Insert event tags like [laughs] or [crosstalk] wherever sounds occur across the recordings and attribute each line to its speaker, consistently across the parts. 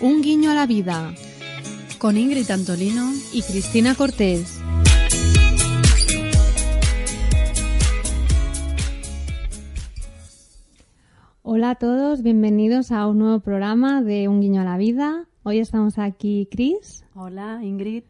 Speaker 1: Un guiño a la vida
Speaker 2: con Ingrid Antolino
Speaker 1: y Cristina Cortés. Hola a todos, bienvenidos a un nuevo programa de Un guiño a la vida. Hoy estamos aquí Cris.
Speaker 2: Hola Ingrid.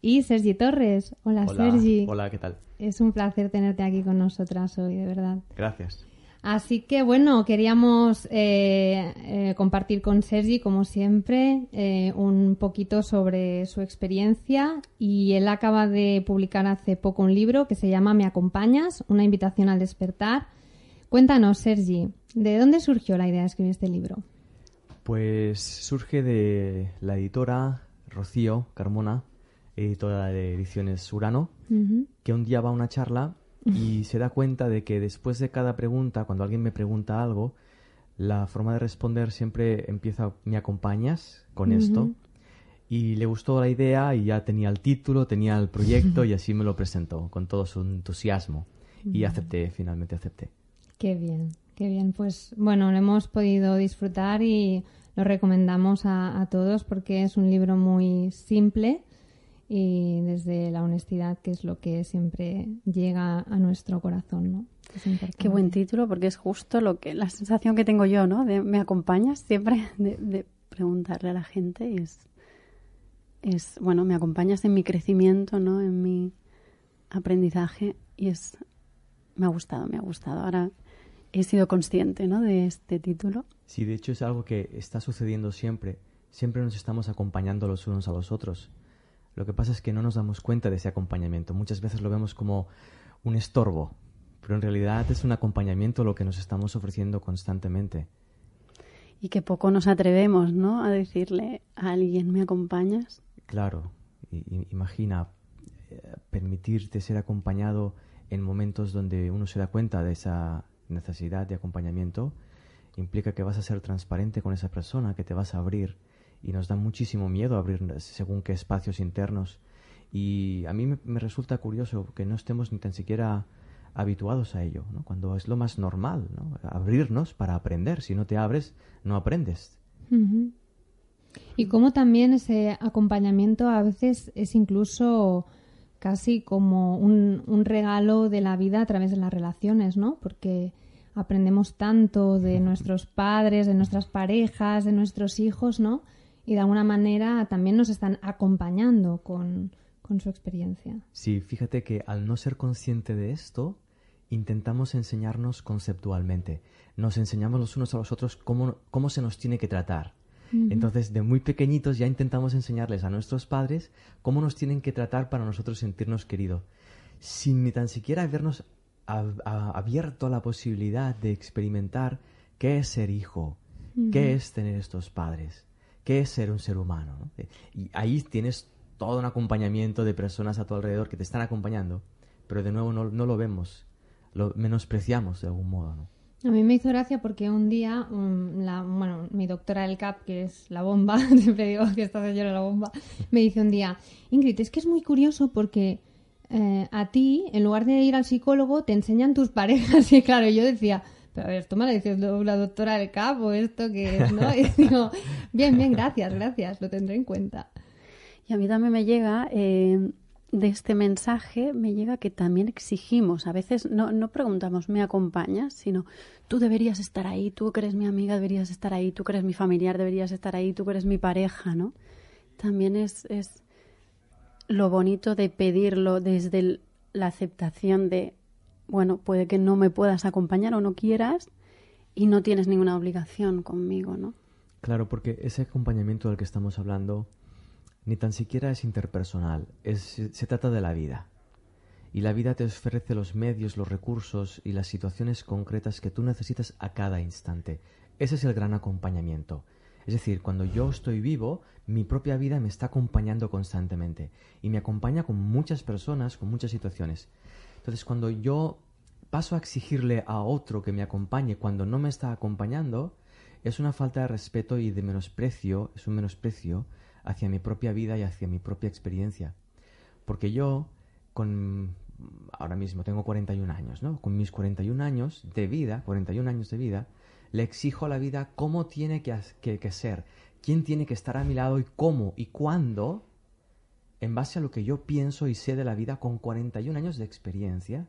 Speaker 1: Y Sergi Torres. Hola, Sergi.
Speaker 3: Hola, ¿qué tal?
Speaker 1: Es un placer tenerte aquí con nosotras hoy, de verdad.
Speaker 3: Gracias.
Speaker 1: Así que bueno, queríamos eh, eh, compartir con Sergi, como siempre, eh, un poquito sobre su experiencia y él acaba de publicar hace poco un libro que se llama Me acompañas, una invitación al despertar. Cuéntanos, Sergi, ¿de dónde surgió la idea de escribir este libro?
Speaker 3: Pues surge de la editora Rocío Carmona, editora de Ediciones Urano, que un día va a una charla y se da cuenta de que después de cada pregunta, cuando alguien me pregunta algo, la forma de responder siempre empieza, ¿me acompañas con esto? Y le gustó la idea y ya tenía el título, tenía el proyecto y así me lo presentó con todo su entusiasmo. Y acepté, finalmente acepté.
Speaker 1: Qué bien, qué bien. Pues bueno, lo hemos podido disfrutar y lo recomendamos a, a todos porque es un libro muy simple y desde la honestidad, que es lo que siempre llega a nuestro corazón, ¿no?
Speaker 2: Qué buen título, porque es justo lo que la sensación que tengo yo, ¿no? De me acompañas siempre [laughs] de, preguntarle a la gente y es, es, bueno, me acompañas en mi crecimiento, ¿no? En mi aprendizaje y es, me ha gustado, me ha gustado. Ahora he sido consciente, ¿no? De este título.
Speaker 3: Sí, de hecho es algo que está sucediendo siempre. Siempre nos estamos acompañando los unos a los otros. Lo que pasa es que no nos damos cuenta de ese acompañamiento. Muchas veces lo vemos como un estorbo, pero en realidad es un acompañamiento lo que nos estamos ofreciendo constantemente.
Speaker 2: Y que poco nos atrevemos, ¿no? A decirle a alguien, ¿me acompañas?
Speaker 3: Claro, imagina eh, permitirte ser acompañado en momentos donde uno se da cuenta de esa necesidad de acompañamiento, implica que vas a ser transparente con esa persona, que te vas a abrir y nos da muchísimo miedo abrir según qué espacios internos. Y a mí me, resulta curioso que no estemos ni tan siquiera habituados a ello, ¿no? cuando es lo más normal, ¿no? abrirnos para aprender. Si no te abres, no aprendes.
Speaker 1: Y como también ese acompañamiento a veces es incluso casi como un, un, regalo de la vida a través de las relaciones, ¿no? Porque aprendemos tanto de nuestros padres, de nuestras parejas, de nuestros hijos, ¿no? Y de alguna manera también nos están acompañando con, su experiencia.
Speaker 3: Sí, fíjate que al no ser consciente de esto, intentamos enseñarnos conceptualmente. Nos enseñamos los unos a los otros cómo, cómo se nos tiene que tratar. Entonces, de muy pequeñitos ya intentamos enseñarles a nuestros padres cómo nos tienen que tratar para nosotros sentirnos queridos, sin ni tan siquiera habernos abierto a la posibilidad de experimentar qué es ser hijo, qué es tener estos padres qué es ser un ser humano. Y ahí tienes todo un acompañamiento de personas a tu alrededor que te están acompañando, pero de nuevo no, lo vemos, lo menospreciamos de algún modo. ¿no?
Speaker 1: A mí me hizo gracia porque un día, bueno, mi doctora del CAP, que es la bomba, [laughs] siempre digo que esta señora la bomba, me dice un día, Ingrid, es que es muy curioso porque eh, a ti, en lugar de ir al psicólogo, te enseñan tus parejas. [laughs] Y claro, yo decía, a ver, esto me lo dice la doctora del capo, esto que es, ¿no? Y [laughs] digo, bien, bien, gracias, gracias, lo tendré en cuenta.
Speaker 2: Y a mí también me llega, eh, de este mensaje, me llega que también exigimos, a veces no, no preguntamos, ¿me acompañas? Sino, tú deberías estar ahí, tú que eres mi amiga deberías estar ahí, tú que eres mi familiar deberías estar ahí, tú que eres mi pareja, ¿no? También es, es lo bonito de pedirlo desde la aceptación de bueno, puede que no me puedas acompañar o no quieras y no tienes ninguna obligación conmigo, ¿no?
Speaker 3: Claro, porque ese acompañamiento del que estamos hablando ni tan siquiera es interpersonal, es, se trata de la vida. Y la vida te ofrece los medios, los recursos y las situaciones concretas que tú necesitas a cada instante. Ese es el gran acompañamiento. Es decir, cuando yo estoy vivo, mi propia vida me está acompañando constantemente y me acompaña con muchas personas, con muchas situaciones. Entonces, cuando yo paso a exigirle a otro que me acompañe cuando no me está acompañando, es una falta de respeto y de menosprecio, es un menosprecio hacia mi propia vida y hacia mi propia experiencia. Porque yo, con ahora mismo tengo 41 años, ¿no? Con mis 41 años de vida, 41 años de vida, le exijo a la vida cómo tiene que, que ser, quién tiene que estar a mi lado y cómo y cuándo, en base a lo que yo pienso y sé de la vida con 41 años de experiencia,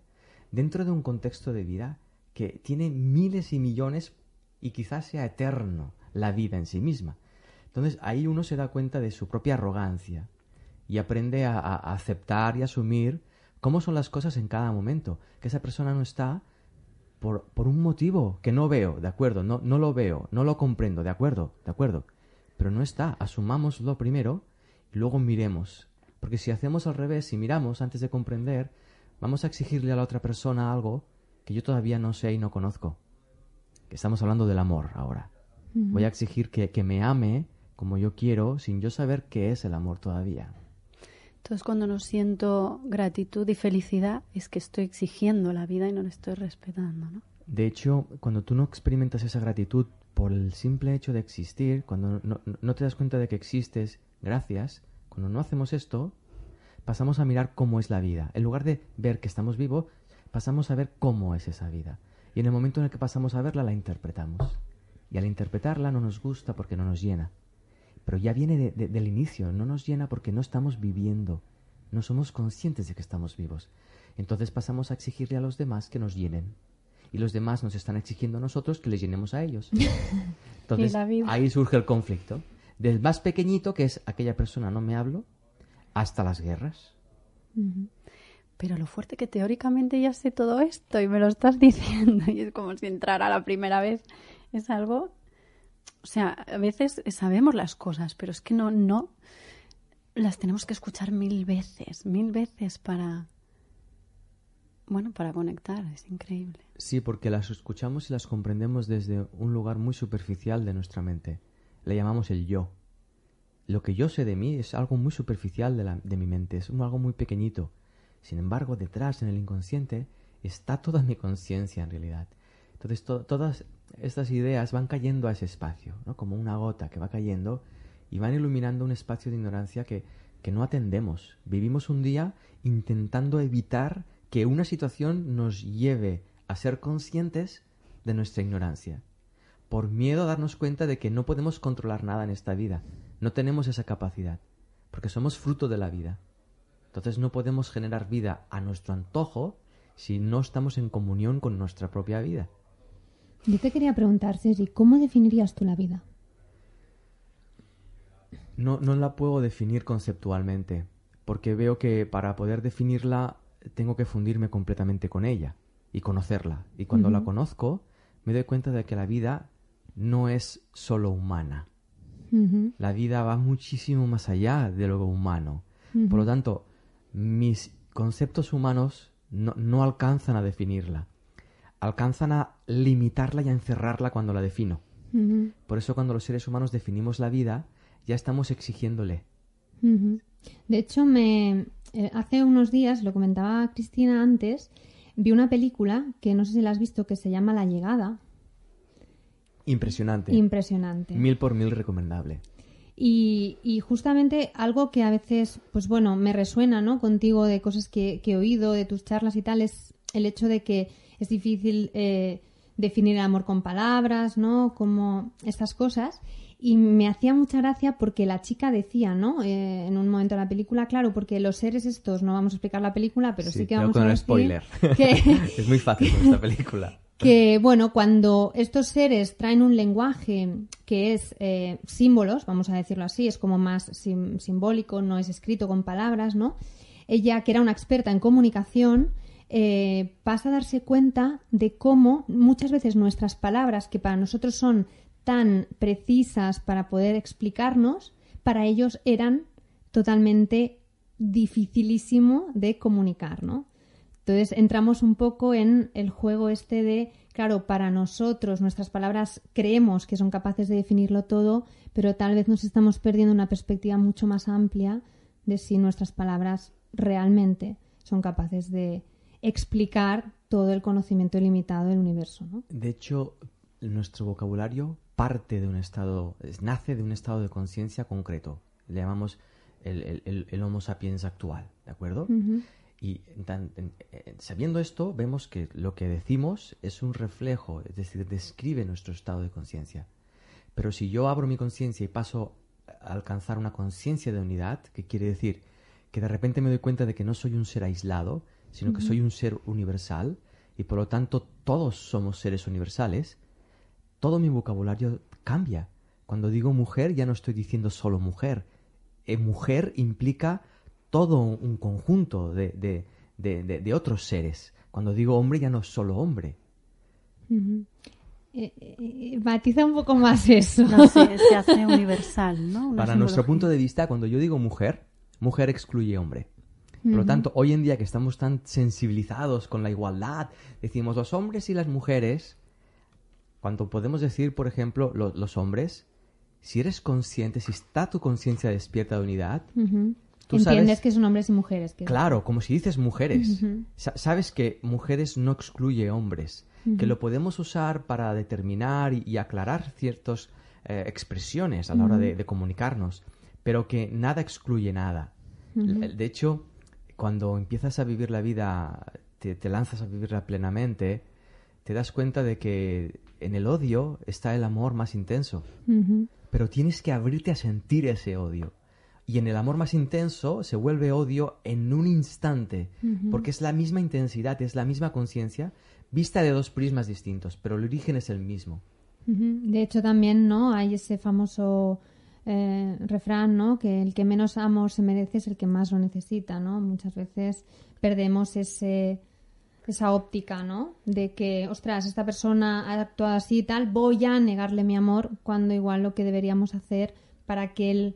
Speaker 3: dentro de un contexto de vida que tiene miles y millones y quizás sea eterno la vida en sí misma. Entonces ahí uno se da cuenta de su propia arrogancia y aprende a, aceptar y asumir cómo son las cosas en cada momento, que esa persona no está por, por, un motivo que no veo, de acuerdo, no, no lo veo, no lo comprendo, de acuerdo, de acuerdo, pero no está, asumámoslo primero y luego miremos, porque si hacemos al revés, si miramos antes de comprender, vamos a exigirle a la otra persona algo que yo todavía no sé y no conozco. Que estamos hablando del amor ahora. Voy a exigir que, que me ame como yo quiero sin yo saber qué es el amor todavía.
Speaker 2: Entonces, cuando no siento gratitud y felicidad, es que estoy exigiendo la vida y no la estoy respetando, ¿no?
Speaker 3: De hecho, cuando tú no experimentas esa gratitud por el simple hecho de existir, cuando no, no, te das cuenta de que existes, gracias, cuando no hacemos esto, pasamos a mirar cómo es la vida. En lugar de ver que estamos vivos, pasamos a ver cómo es esa vida. Y en el momento en el que pasamos a verla, la interpretamos. Y al interpretarla no nos gusta porque no nos llena pero ya viene de, de, del inicio, no nos llena porque no estamos viviendo, no somos conscientes de que estamos vivos. Entonces pasamos a exigirle a los demás que nos llenen. Y los demás nos están exigiendo a nosotros que les llenemos a ellos. [laughs] Entonces ahí surge el conflicto. Del más pequeñito, que es aquella persona no me hablo, hasta las guerras.
Speaker 2: Uh -huh. Pero lo fuerte que teóricamente ya sé todo esto y me lo estás [laughs] diciendo y es como si entrara la primera vez. Es algo o sea, a veces sabemos las cosas, pero es que no, no las tenemos que escuchar mil veces, mil veces para, bueno, para conectar. Es increíble.
Speaker 3: Sí, porque las escuchamos y las comprendemos desde un lugar muy superficial de nuestra mente. Le llamamos el yo. Lo que yo sé de mí es algo muy superficial de, la, de mi mente, es algo muy pequeñito. Sin embargo, detrás, en el inconsciente, está toda mi conciencia en realidad. Entonces, to todas estas ideas van cayendo a ese espacio, ¿no? como una gota que va cayendo y van iluminando un espacio de ignorancia que, que no atendemos. Vivimos un día intentando evitar que una situación nos lleve a ser conscientes de nuestra ignorancia, por miedo a darnos cuenta de que no podemos controlar nada en esta vida, no tenemos esa capacidad, porque somos fruto de la vida. Entonces no podemos generar vida a nuestro antojo si no estamos en comunión con nuestra propia vida.
Speaker 1: Yo te quería preguntar, Sergi, ¿cómo definirías tú la vida?
Speaker 3: No, no la puedo definir conceptualmente, porque veo que para poder definirla tengo que fundirme completamente con ella y conocerla. Y cuando uh -huh. la conozco, me doy cuenta de que la vida no es solo humana. Uh -huh. La vida va muchísimo más allá de lo humano. Uh -huh. Por lo tanto, mis conceptos humanos no, no alcanzan a definirla alcanzan a limitarla y a encerrarla cuando la defino. Uh -huh. Por eso cuando los seres humanos definimos la vida, ya estamos exigiéndole.
Speaker 1: De hecho, me eh, hace unos días, lo comentaba Cristina antes, vi una película que no sé si la has visto, que se llama La Llegada.
Speaker 3: Impresionante.
Speaker 1: Impresionante.
Speaker 3: Mil por mil recomendable.
Speaker 1: Y, y, justamente algo que a veces, pues bueno, me resuena, ¿no? Contigo de cosas que, que he oído, de tus charlas y tal, es el hecho de que es difícil eh, definir el amor con palabras, ¿no? Como estas cosas. Y me hacía mucha gracia porque la chica decía, ¿no? Eh, en un momento de la película, claro, porque los seres estos, no vamos a explicar la película, pero sí, sí que vamos
Speaker 3: con
Speaker 1: a decir
Speaker 3: spoiler.
Speaker 1: que, [laughs]
Speaker 3: es muy fácil con esta película.
Speaker 1: Que bueno, cuando estos seres traen un lenguaje que es eh, símbolos, vamos a decirlo así, es como más sim simbólico, no es escrito con palabras, ¿no? Ella, que era una experta en comunicación, eh, pasa a darse cuenta de cómo muchas veces nuestras palabras, que para nosotros son tan precisas para poder explicarnos, para ellos eran totalmente dificilísimo de comunicar, ¿no? Entonces entramos un poco en el juego este de, claro, para nosotros nuestras palabras creemos que son capaces de definirlo todo, pero tal vez nos estamos perdiendo una perspectiva mucho más amplia de si nuestras palabras realmente son capaces de explicar todo el conocimiento ilimitado del universo. ¿no?
Speaker 3: De hecho, nuestro vocabulario parte de un estado, nace de un estado de conciencia concreto. Le llamamos el, el, el, Homo sapiens actual, ¿de acuerdo? Uh -huh. Y tan, en, sabiendo esto, vemos que lo que decimos es un reflejo, es decir, describe nuestro estado de conciencia. Pero si yo abro mi conciencia y paso a alcanzar una conciencia de unidad, que quiere decir que de repente me doy cuenta de que no soy un ser aislado, sino que soy un ser universal, y por lo tanto todos somos seres universales, todo mi vocabulario cambia. Cuando digo mujer ya no estoy diciendo solo mujer. Eh, mujer implica todo un conjunto de, de, de, otros seres. Cuando digo hombre ya no es solo hombre.
Speaker 1: Eh, eh, matiza un poco más [laughs] eso.
Speaker 2: se hace universal, ¿no?
Speaker 3: Para nuestro punto de vista, cuando yo digo mujer, mujer excluye hombre. Por lo tanto, hoy en día que estamos tan sensibilizados con la igualdad, decimos los hombres y las mujeres, cuando podemos decir, por ejemplo, los hombres, si eres consciente, si está tu conciencia despierta de unidad,
Speaker 1: tú Entiendes que son hombres y mujeres.
Speaker 3: Claro, como si dices mujeres. Sabes que mujeres no excluye hombres, que lo podemos usar para determinar y, aclarar ciertas eh, expresiones a la hora de, comunicarnos, pero que nada excluye nada. De hecho, cuando empiezas a vivir la vida, te, lanzas a vivirla plenamente, te das cuenta de que en el odio está el amor más intenso. Pero tienes que abrirte a sentir ese odio. Y en el amor más intenso se vuelve odio en un instante, porque es la misma intensidad, es la misma conciencia, vista de dos prismas distintos, pero el origen es el mismo.
Speaker 1: De hecho, también no hay ese famoso eh, refrán, ¿no? Que el que menos amor se merece es el que más lo necesita, ¿no? Muchas veces perdemos ese, esa óptica, ¿no? De que, ostras, esta persona ha actuado así y tal, voy a negarle mi amor, cuando igual lo que deberíamos hacer para que él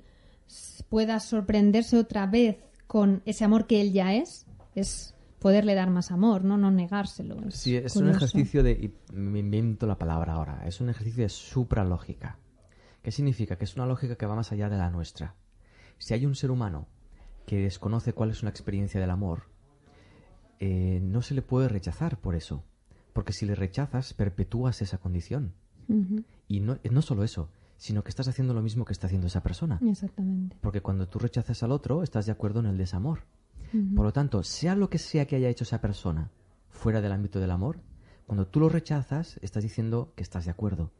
Speaker 1: pueda sorprenderse otra vez con ese amor que él ya es, es poderle dar más amor, ¿no? No negárselo.
Speaker 3: sí, es un ejercicio de... me invento la palabra ahora. Es un ejercicio de supralógica. ¿Qué significa? Que es una lógica que va más allá de la nuestra. Si hay un ser humano que desconoce cuál es una experiencia del amor, eh, no se le puede rechazar por eso. Porque si le rechazas, perpetúas esa condición. Y no, no solo eso, sino que estás haciendo lo mismo que está haciendo esa persona.
Speaker 1: Exactamente.
Speaker 3: Porque cuando tú rechazas al otro, estás de acuerdo en el desamor. Por lo tanto, sea lo que sea que haya hecho esa persona fuera del ámbito del amor, cuando tú lo rechazas, estás diciendo que estás de acuerdo,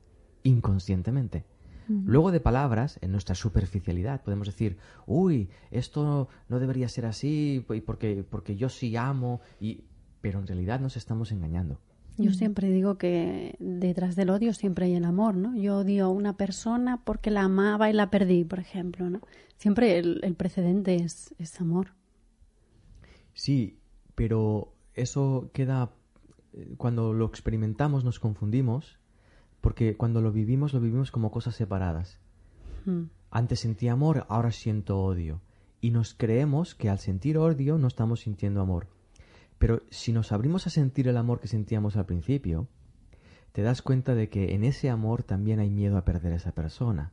Speaker 3: inconscientemente. Luego de palabras, en nuestra superficialidad, podemos decir, uy, esto no debería ser así porque, porque yo sí amo, y... pero en realidad nos estamos engañando.
Speaker 2: Yo siempre digo que detrás del odio siempre hay el amor, ¿no? Yo odio a una persona porque la amaba y la perdí, por ejemplo, ¿no? Siempre el, precedente es, es, amor.
Speaker 3: Sí, pero eso queda... Eh, cuando lo experimentamos nos confundimos porque cuando lo vivimos, lo vivimos como cosas separadas. Antes sentía amor, ahora siento odio. Y nos creemos que al sentir odio no estamos sintiendo amor. Pero si nos abrimos a sentir el amor que sentíamos al principio, te das cuenta de que en ese amor también hay miedo a perder a esa persona.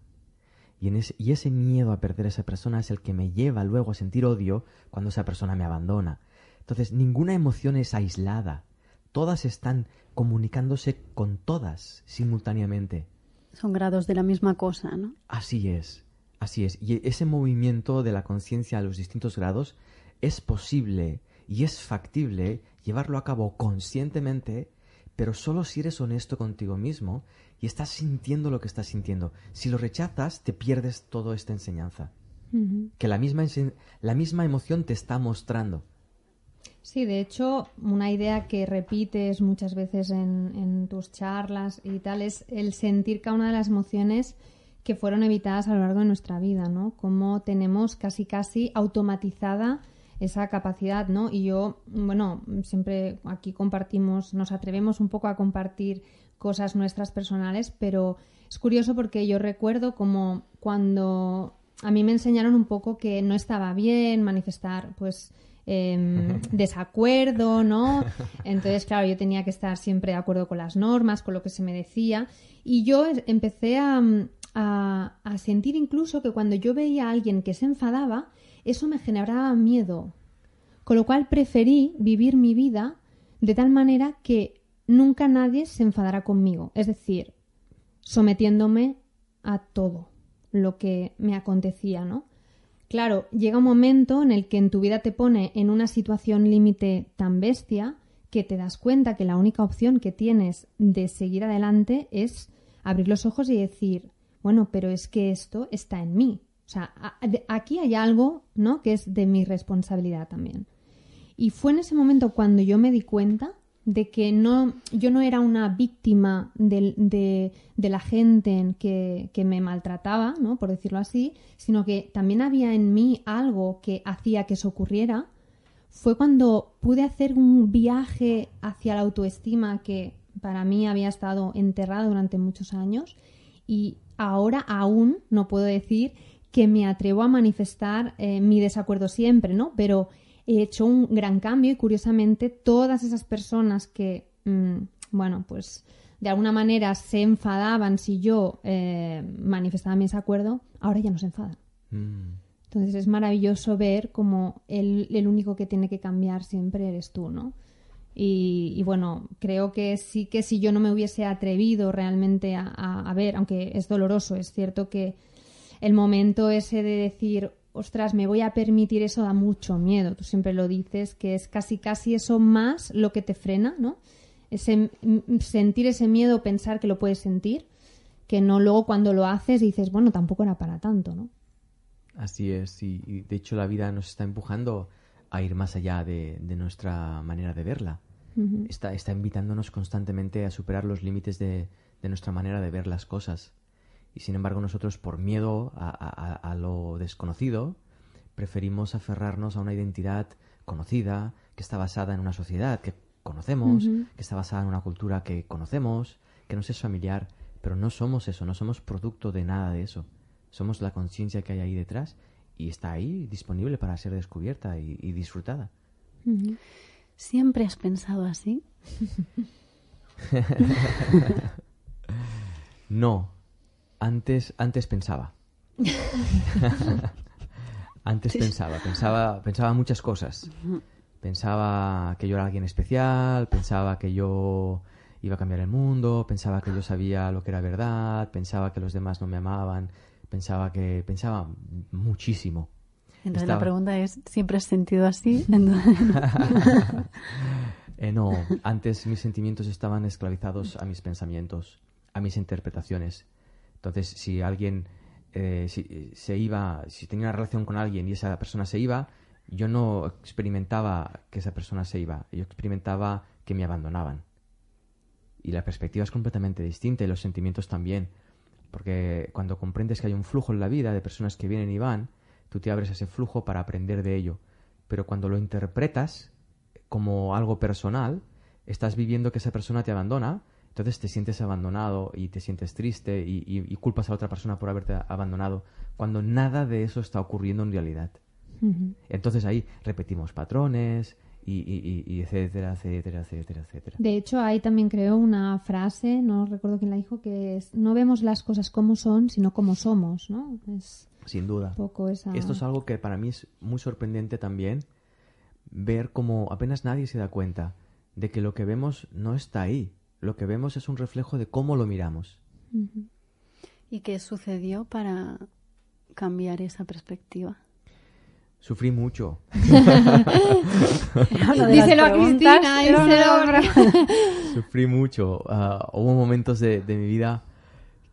Speaker 3: Y, en ese, y ese miedo a perder a esa persona es el que me lleva luego a sentir odio cuando esa persona me abandona. Entonces, ninguna emoción es aislada. Todas están comunicándose con todas simultáneamente.
Speaker 2: Son grados de la misma cosa, ¿no?
Speaker 3: Así es, así es. Y ese movimiento de la conciencia a los distintos grados es posible y es factible llevarlo a cabo conscientemente, pero solo si eres honesto contigo mismo y estás sintiendo lo que estás sintiendo. Si lo rechazas, te pierdes toda esta enseñanza. Que la misma, la misma emoción te está mostrando.
Speaker 1: Sí, de hecho, una idea que repites muchas veces en, tus charlas y tal es el sentir cada una de las emociones que fueron evitadas a lo largo de nuestra vida, ¿no? Cómo tenemos casi casi automatizada esa capacidad, ¿no? Y yo, bueno, siempre aquí compartimos, nos atrevemos un poco a compartir cosas nuestras personales, pero es curioso porque yo recuerdo como cuando a mí me enseñaron un poco que no estaba bien manifestar, pues, Em, [laughs] desacuerdo, ¿no? Entonces, claro, yo tenía que estar siempre de acuerdo con las normas, con lo que se me decía. Y yo empecé a, a, sentir incluso que cuando yo veía a alguien que se enfadaba, eso me generaba miedo. Con lo cual preferí vivir mi vida de tal manera que nunca nadie se enfadara conmigo. Es decir, sometiéndome a todo lo que me acontecía, ¿no? Claro, llega un momento en el que en tu vida te pone en una situación límite tan bestia que te das cuenta que la única opción que tienes de seguir adelante es abrir los ojos y decir, bueno, pero es que esto está en mí. O sea, aquí hay algo, ¿no? Que es de mi responsabilidad también. Y fue en ese momento cuando yo me di cuenta de que no, yo no era una víctima de, la gente que, que, me maltrataba, ¿no? por decirlo así, sino que también había en mí algo que hacía que eso ocurriera, fue cuando pude hacer un viaje hacia la autoestima que para mí había estado enterrada durante muchos años y ahora aún no puedo decir que me atrevo a manifestar eh, mi desacuerdo siempre, ¿no? Pero he hecho un gran cambio y curiosamente todas esas personas que, mm, bueno, pues de alguna manera se enfadaban si yo eh, manifestaba mi desacuerdo, ahora ya no se enfadan. Mm. Entonces es maravilloso ver como el, el, único que tiene que cambiar siempre eres tú, ¿no? Y, y, bueno, creo que sí que si yo no me hubiese atrevido realmente a, a ver, aunque es doloroso, es cierto que el momento ese de decir, ostras, me voy a permitir eso da mucho miedo. Tú siempre lo dices, que es casi casi eso más lo que te frena, ¿no? Ese, sentir ese miedo, pensar que lo puedes sentir, que no luego cuando lo haces dices, bueno, tampoco era para tanto, ¿no?
Speaker 3: Así es, y, de hecho la vida nos está empujando a ir más allá de, nuestra manera de verla. está, está invitándonos constantemente a superar los límites de nuestra manera de ver las cosas. Y sin embargo nosotros, por miedo a, lo desconocido, preferimos aferrarnos a una identidad conocida, que está basada en una sociedad que conocemos, que está basada en una cultura que conocemos, que nos es familiar, pero no somos eso, no somos producto de nada de eso. Somos la conciencia que hay ahí detrás y está ahí disponible para ser descubierta y, disfrutada.
Speaker 2: ¿Siempre has pensado así? [laughs]
Speaker 3: no, antes, antes pensaba. [laughs] antes pensaba, pensaba, pensaba muchas cosas. Pensaba que yo era alguien especial, pensaba que yo iba a cambiar el mundo, pensaba que yo sabía lo que era verdad, pensaba que los demás no me amaban, pensaba que pensaba muchísimo.
Speaker 2: Entonces la pregunta es, ¿siempre has sentido así? [laughs]
Speaker 3: eh, no, antes mis sentimientos estaban esclavizados a mis pensamientos, a mis interpretaciones. Entonces, si alguien eh, si, se iba, si tenía una relación con alguien y esa persona se iba, yo no experimentaba que esa persona se iba, yo experimentaba que me abandonaban. Y la perspectiva es completamente distinta y los sentimientos también. Porque cuando comprendes que hay un flujo en la vida de personas que vienen y van, tú te abres a ese flujo para aprender de ello. Pero cuando lo interpretas como algo personal, estás viviendo que esa persona te abandona entonces te sientes abandonado y te sientes triste y, culpas a otra persona por haberte abandonado cuando nada de eso está ocurriendo en realidad. Entonces ahí repetimos patrones y, etcétera, etcétera, etcétera, etcétera.
Speaker 1: De hecho, hay también creo una frase, no recuerdo quién la dijo, que es no vemos las cosas como son, sino como somos, ¿no? Es
Speaker 3: Sin duda. Poco esa... Esto es algo que para mí es muy sorprendente también, ver cómo apenas nadie se da cuenta de que lo que vemos no está ahí lo que vemos es un reflejo de cómo lo miramos.
Speaker 2: ¿Y qué sucedió para cambiar esa perspectiva?
Speaker 3: Sufrí mucho.
Speaker 1: díselo a Cristina, [laughs]
Speaker 3: Sufrí mucho. Ah, hubo momentos de, mi vida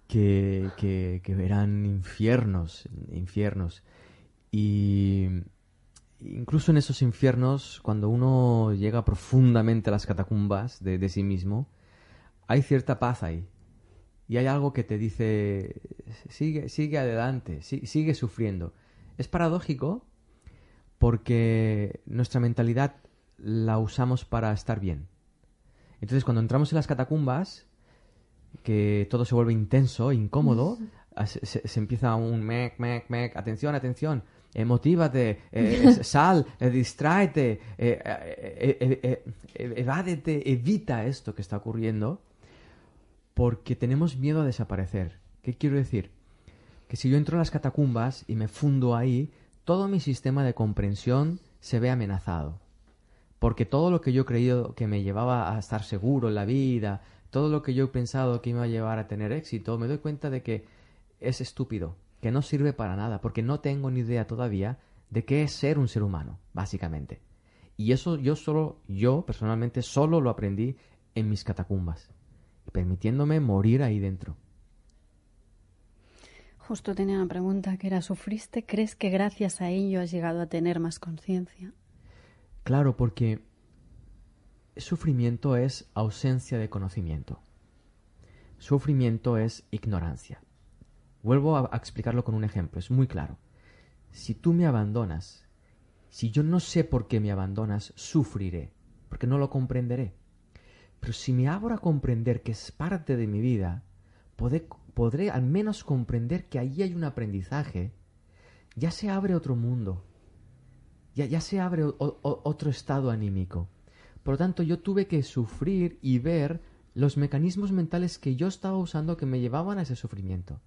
Speaker 3: que, que, eran infiernos, infiernos. Y incluso en esos infiernos, cuando uno llega profundamente a las catacumbas de sí mismo, hay cierta paz ahí. Y hay algo que te dice, sigue, sigue adelante, sigue, sufriendo. Es paradójico porque nuestra mentalidad la usamos para estar bien. Entonces, cuando entramos en las catacumbas, que todo se vuelve intenso, incómodo, se, empieza un mec, mec, mec, atención, atención, motívate, eh, [laughs] sal, eh, distráete, eh, evádete, evita esto que está ocurriendo porque tenemos miedo a desaparecer. ¿Qué quiero decir? Que si yo entro a las catacumbas y me fundo ahí, todo mi sistema de comprensión se ve amenazado. Porque todo lo que yo he creído que me llevaba a estar seguro en la vida, todo lo que yo he pensado que iba a llevar a tener éxito, me doy cuenta de que es estúpido, que no sirve para nada, porque no tengo ni idea todavía de qué es ser un ser humano, básicamente. Y eso yo solo, yo personalmente solo lo aprendí en mis catacumbas permitiéndome morir ahí dentro.
Speaker 2: Justo tenía una pregunta que era, ¿sufriste? ¿Crees que gracias a ello has llegado a tener más conciencia?
Speaker 3: Claro, porque sufrimiento es ausencia de conocimiento. Sufrimiento es ignorancia. Vuelvo a, explicarlo con un ejemplo, es muy claro. Si tú me abandonas, si yo no sé por qué me abandonas, sufriré, porque no lo comprenderé. Pero si me abro a comprender que es parte de mi vida, podré, al menos comprender que ahí hay un aprendizaje, ya se abre otro mundo, ya, ya se abre otro estado anímico. Por lo tanto, yo tuve que sufrir y ver los mecanismos mentales que yo estaba usando que me llevaban a ese sufrimiento.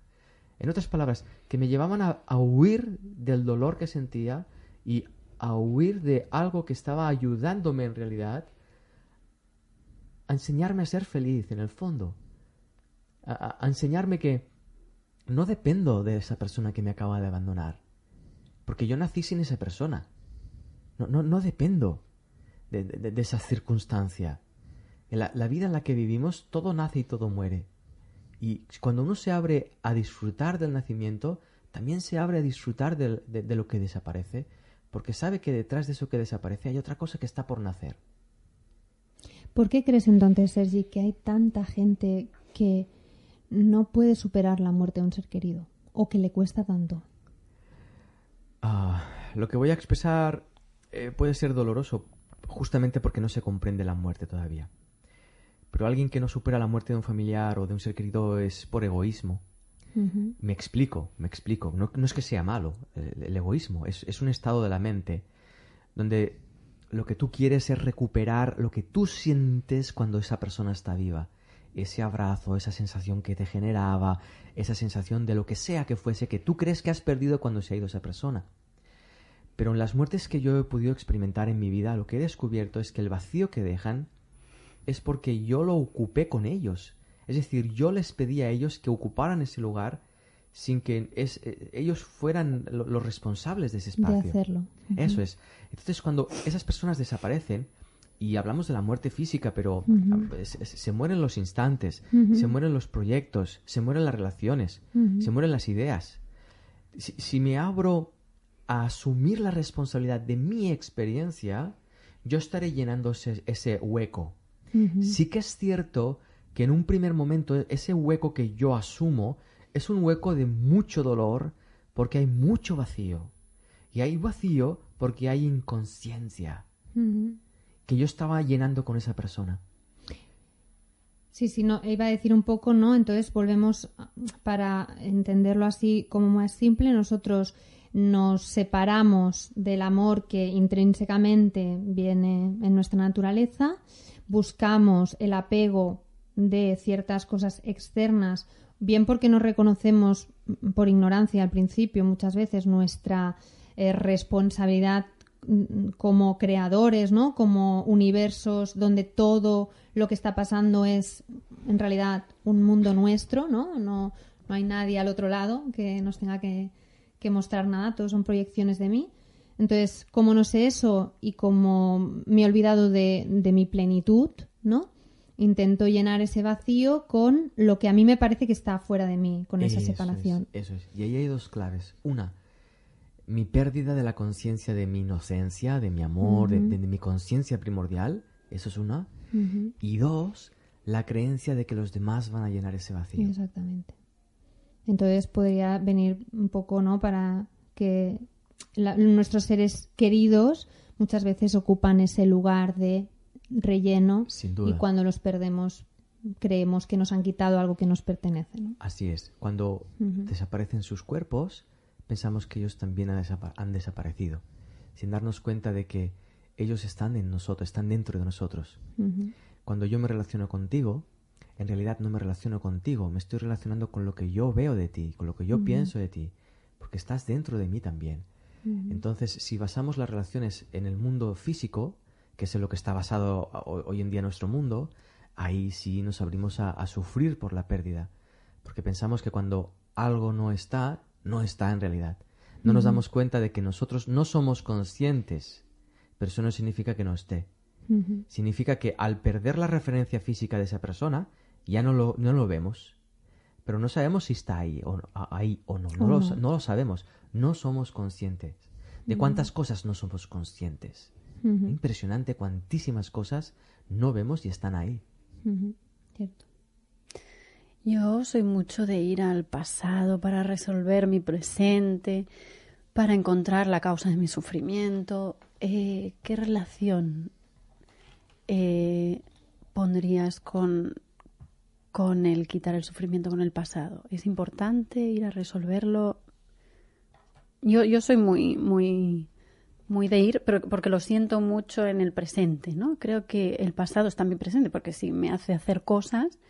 Speaker 3: En otras palabras, que me llevaban a, huir del dolor que sentía y a huir de algo que estaba ayudándome en realidad a enseñarme a ser feliz en el fondo a, enseñarme que no dependo de esa persona que me acaba de abandonar, porque yo nací sin esa persona. No, no, no dependo de, de, esa circunstancia. En la, la, vida en la que vivimos, todo nace y todo muere. Y cuando uno se abre a disfrutar del nacimiento, también se abre a disfrutar de, de, lo que desaparece, porque sabe que detrás de eso que desaparece hay otra cosa que está por nacer.
Speaker 1: ¿Por qué crees entonces, Sergi, que hay tanta gente que no puede superar la muerte de un ser querido o que le cuesta tanto?
Speaker 3: Ah, lo que voy a expresar eh, puede ser doloroso justamente porque no se comprende la muerte todavía. Pero alguien que no supera la muerte de un familiar o de un ser querido es por egoísmo. Me explico, me explico. No, es que sea malo el, egoísmo, es, es un estado de la mente donde lo que tú quieres es recuperar lo que tú sientes cuando esa persona está viva ese abrazo, esa sensación que te generaba, esa sensación de lo que sea que fuese que tú crees que has perdido cuando se ha ido esa persona. Pero en las muertes que yo he podido experimentar en mi vida, lo que he descubierto es que el vacío que dejan es porque yo lo ocupé con ellos. Es decir, yo les pedí a ellos que ocuparan ese lugar sin que eh, ellos fueran los responsables de ese espacio.
Speaker 1: De hacerlo.
Speaker 3: Eso es. Entonces, cuando esas personas desaparecen, y hablamos de la muerte física, pero se, mueren los instantes, se mueren los proyectos, se mueren las relaciones, se mueren las ideas. Si, me abro a asumir la responsabilidad de mi experiencia, yo estaré llenando ese, hueco. Sí que es cierto que en un primer momento ese hueco que yo asumo es un hueco de mucho dolor porque hay mucho vacío. Y hay vacío porque hay inconsciencia que yo estaba llenando con esa persona.
Speaker 1: Sí, sí, no, iba a decir un poco, ¿no? Entonces volvemos para entenderlo así como más simple, nosotros nos separamos del amor que intrínsecamente viene en nuestra naturaleza, buscamos el apego de ciertas cosas externas, bien porque no reconocemos por ignorancia al principio muchas veces nuestra eh, responsabilidad como creadores, ¿no? Como universos donde todo lo que está pasando es en realidad un mundo nuestro, ¿no? No, no hay nadie al otro lado que nos tenga que, mostrar nada, todos son proyecciones de mí. Entonces, como no sé eso y como me he olvidado de, mi plenitud, ¿no? Intento llenar ese vacío con lo que a mí me parece que está fuera de mí, con esa separación.
Speaker 3: eso es. Y ahí hay dos claves. Una, mi pérdida de la conciencia de mi inocencia, de mi amor, de, mi conciencia primordial, eso es una. Y dos, la creencia de que los demás van a llenar ese vacío.
Speaker 1: Exactamente. Entonces podría venir un poco, ¿no? Para que nuestros seres queridos muchas veces ocupan ese lugar de relleno
Speaker 3: Sin duda.
Speaker 1: y cuando los perdemos creemos que nos han quitado algo que nos pertenece. ¿no?
Speaker 3: Así es. Cuando desaparecen sus cuerpos, pensamos que ellos también han, desaparecido, sin darnos cuenta de que ellos están en nosotros, están dentro de nosotros. Cuando yo me relaciono contigo, en realidad no me relaciono contigo, me estoy relacionando con lo que yo veo de ti, con lo que yo pienso de ti, porque estás dentro de mí también. Entonces, si basamos las relaciones en el mundo físico, que es en lo que está basado hoy en día nuestro mundo, ahí sí nos abrimos a sufrir por la pérdida, porque pensamos que cuando algo no está, no está en realidad. No nos damos cuenta de que nosotros no somos conscientes, pero eso no significa que no esté. Significa que al perder la referencia física de esa persona, ya no lo, no lo vemos. pero no sabemos si está ahí o, ahí o no. No, lo, no lo sabemos. No somos conscientes. ¿De cuántas cosas no somos conscientes? Impresionante, cuantísimas cosas no vemos y están ahí.
Speaker 1: Cierto.
Speaker 2: Yo soy mucho de ir al pasado para resolver mi presente, para encontrar la causa de mi sufrimiento. Eh, ¿Qué relación eh, pondrías con, con el quitar el sufrimiento con el pasado? ¿Es importante ir a resolverlo? Yo, yo soy muy, muy, muy de ir, pero porque lo siento mucho en el presente, ¿no? Creo que el pasado está en mi presente, porque si me hace hacer cosas,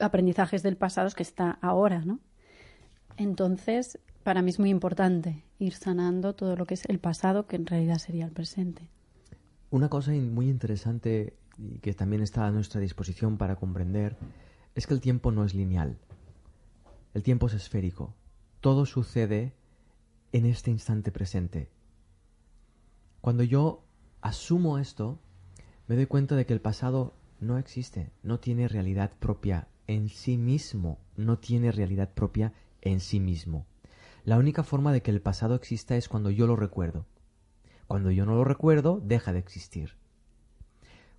Speaker 2: aprendizajes del pasado es que está ahora, ¿no? Entonces, para mí es muy importante ir sanando todo lo que es el pasado, que en realidad sería el presente.
Speaker 3: Una cosa muy interesante y que también está a nuestra disposición para comprender es que el tiempo no es lineal. El tiempo es esférico. Todo sucede en este instante presente. Cuando yo asumo esto, me doy cuenta de que el pasado no existe, no tiene realidad propia en sí mismo, no tiene realidad propia en sí mismo. La única forma de que el pasado exista es cuando yo lo recuerdo. Cuando yo no lo recuerdo, deja de existir.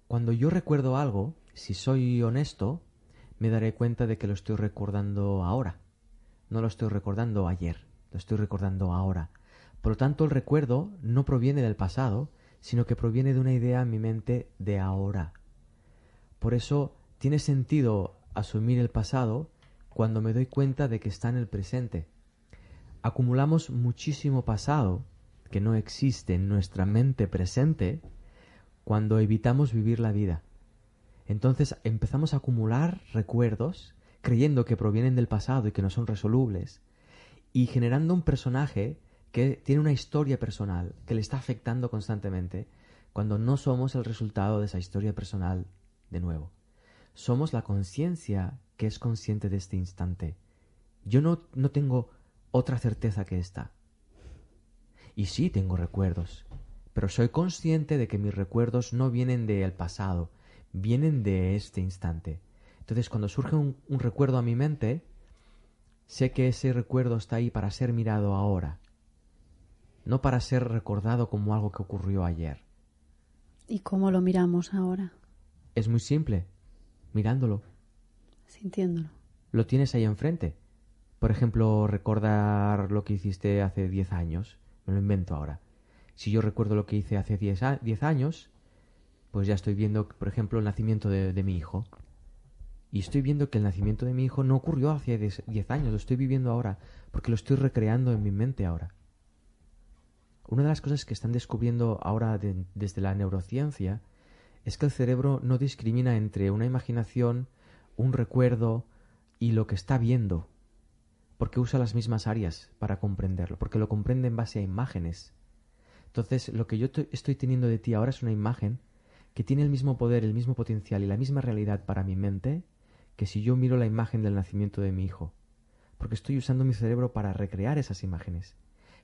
Speaker 3: Cuando yo recuerdo algo, si soy honesto, me daré cuenta de que lo estoy recordando ahora. No lo estoy recordando ayer, lo estoy recordando ahora. Por lo tanto, el recuerdo no proviene del pasado, sino que proviene de una idea en mi mente de ahora. Por eso tiene sentido asumir el pasado cuando me doy cuenta de que está en el presente. Acumulamos muchísimo pasado que no existe en nuestra mente presente cuando evitamos vivir la vida. Entonces empezamos a acumular recuerdos creyendo que provienen del pasado y que no son resolubles y generando un personaje que tiene una historia personal que le está afectando constantemente cuando no somos el resultado de esa historia personal de nuevo. Somos la conciencia que es consciente de este instante. Yo no, no tengo otra certeza que esta. Y sí tengo recuerdos, pero soy consciente de que mis recuerdos no vienen del pasado, vienen de este instante. Entonces, cuando surge un, un, recuerdo a mi mente, sé que ese recuerdo está ahí para ser mirado ahora, no para ser recordado como algo que ocurrió ayer.
Speaker 2: ¿Y cómo lo miramos ahora?
Speaker 3: Es muy simple, mirándolo.
Speaker 2: Sintiéndolo.
Speaker 3: Lo tienes ahí enfrente. Por ejemplo, recordar lo que hiciste hace diez años. Me lo invento ahora. Si yo recuerdo lo que hice hace diez, años, pues ya estoy viendo, por ejemplo, el nacimiento de, mi hijo. Y estoy viendo que el nacimiento de mi hijo no ocurrió hace diez años, lo estoy viviendo ahora, porque lo estoy recreando en mi mente ahora. Una de las cosas que están descubriendo ahora desde la neurociencia es que el cerebro no discrimina entre una imaginación, un recuerdo y lo que está viendo, porque usa las mismas áreas para comprenderlo, porque lo comprende en base a imágenes. Entonces, lo que yo estoy teniendo de ti ahora es una imagen que tiene el mismo poder, el mismo potencial y la misma realidad para mi mente que si yo miro la imagen del nacimiento de mi hijo, porque estoy usando mi cerebro para recrear esas imágenes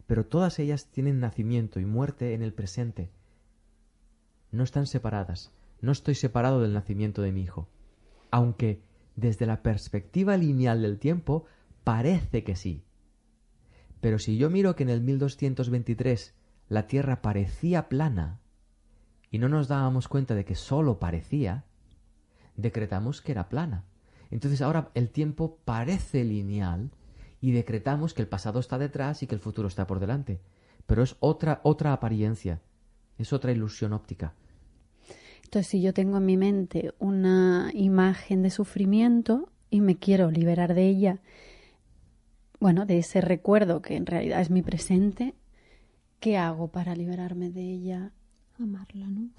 Speaker 3: pero todas ellas tienen nacimiento y muerte en el presente. No están separadas. No estoy separado del nacimiento de mi hijo. Aunque desde la perspectiva lineal del tiempo parece que sí. Pero si yo miro que en el 1223 la Tierra parecía plana y no nos dábamos cuenta de que sólo parecía, decretamos que era plana. Entonces ahora el tiempo parece lineal y decretamos que el pasado está detrás y que el futuro está por delante. Pero es otra, otra apariencia, es otra ilusión óptica.
Speaker 2: Entonces, si yo tengo en mi mente una imagen de sufrimiento y me quiero liberar de ella, bueno, de ese recuerdo que en realidad es mi presente, ¿qué hago para liberarme de ella?
Speaker 1: Amarla, ¿no?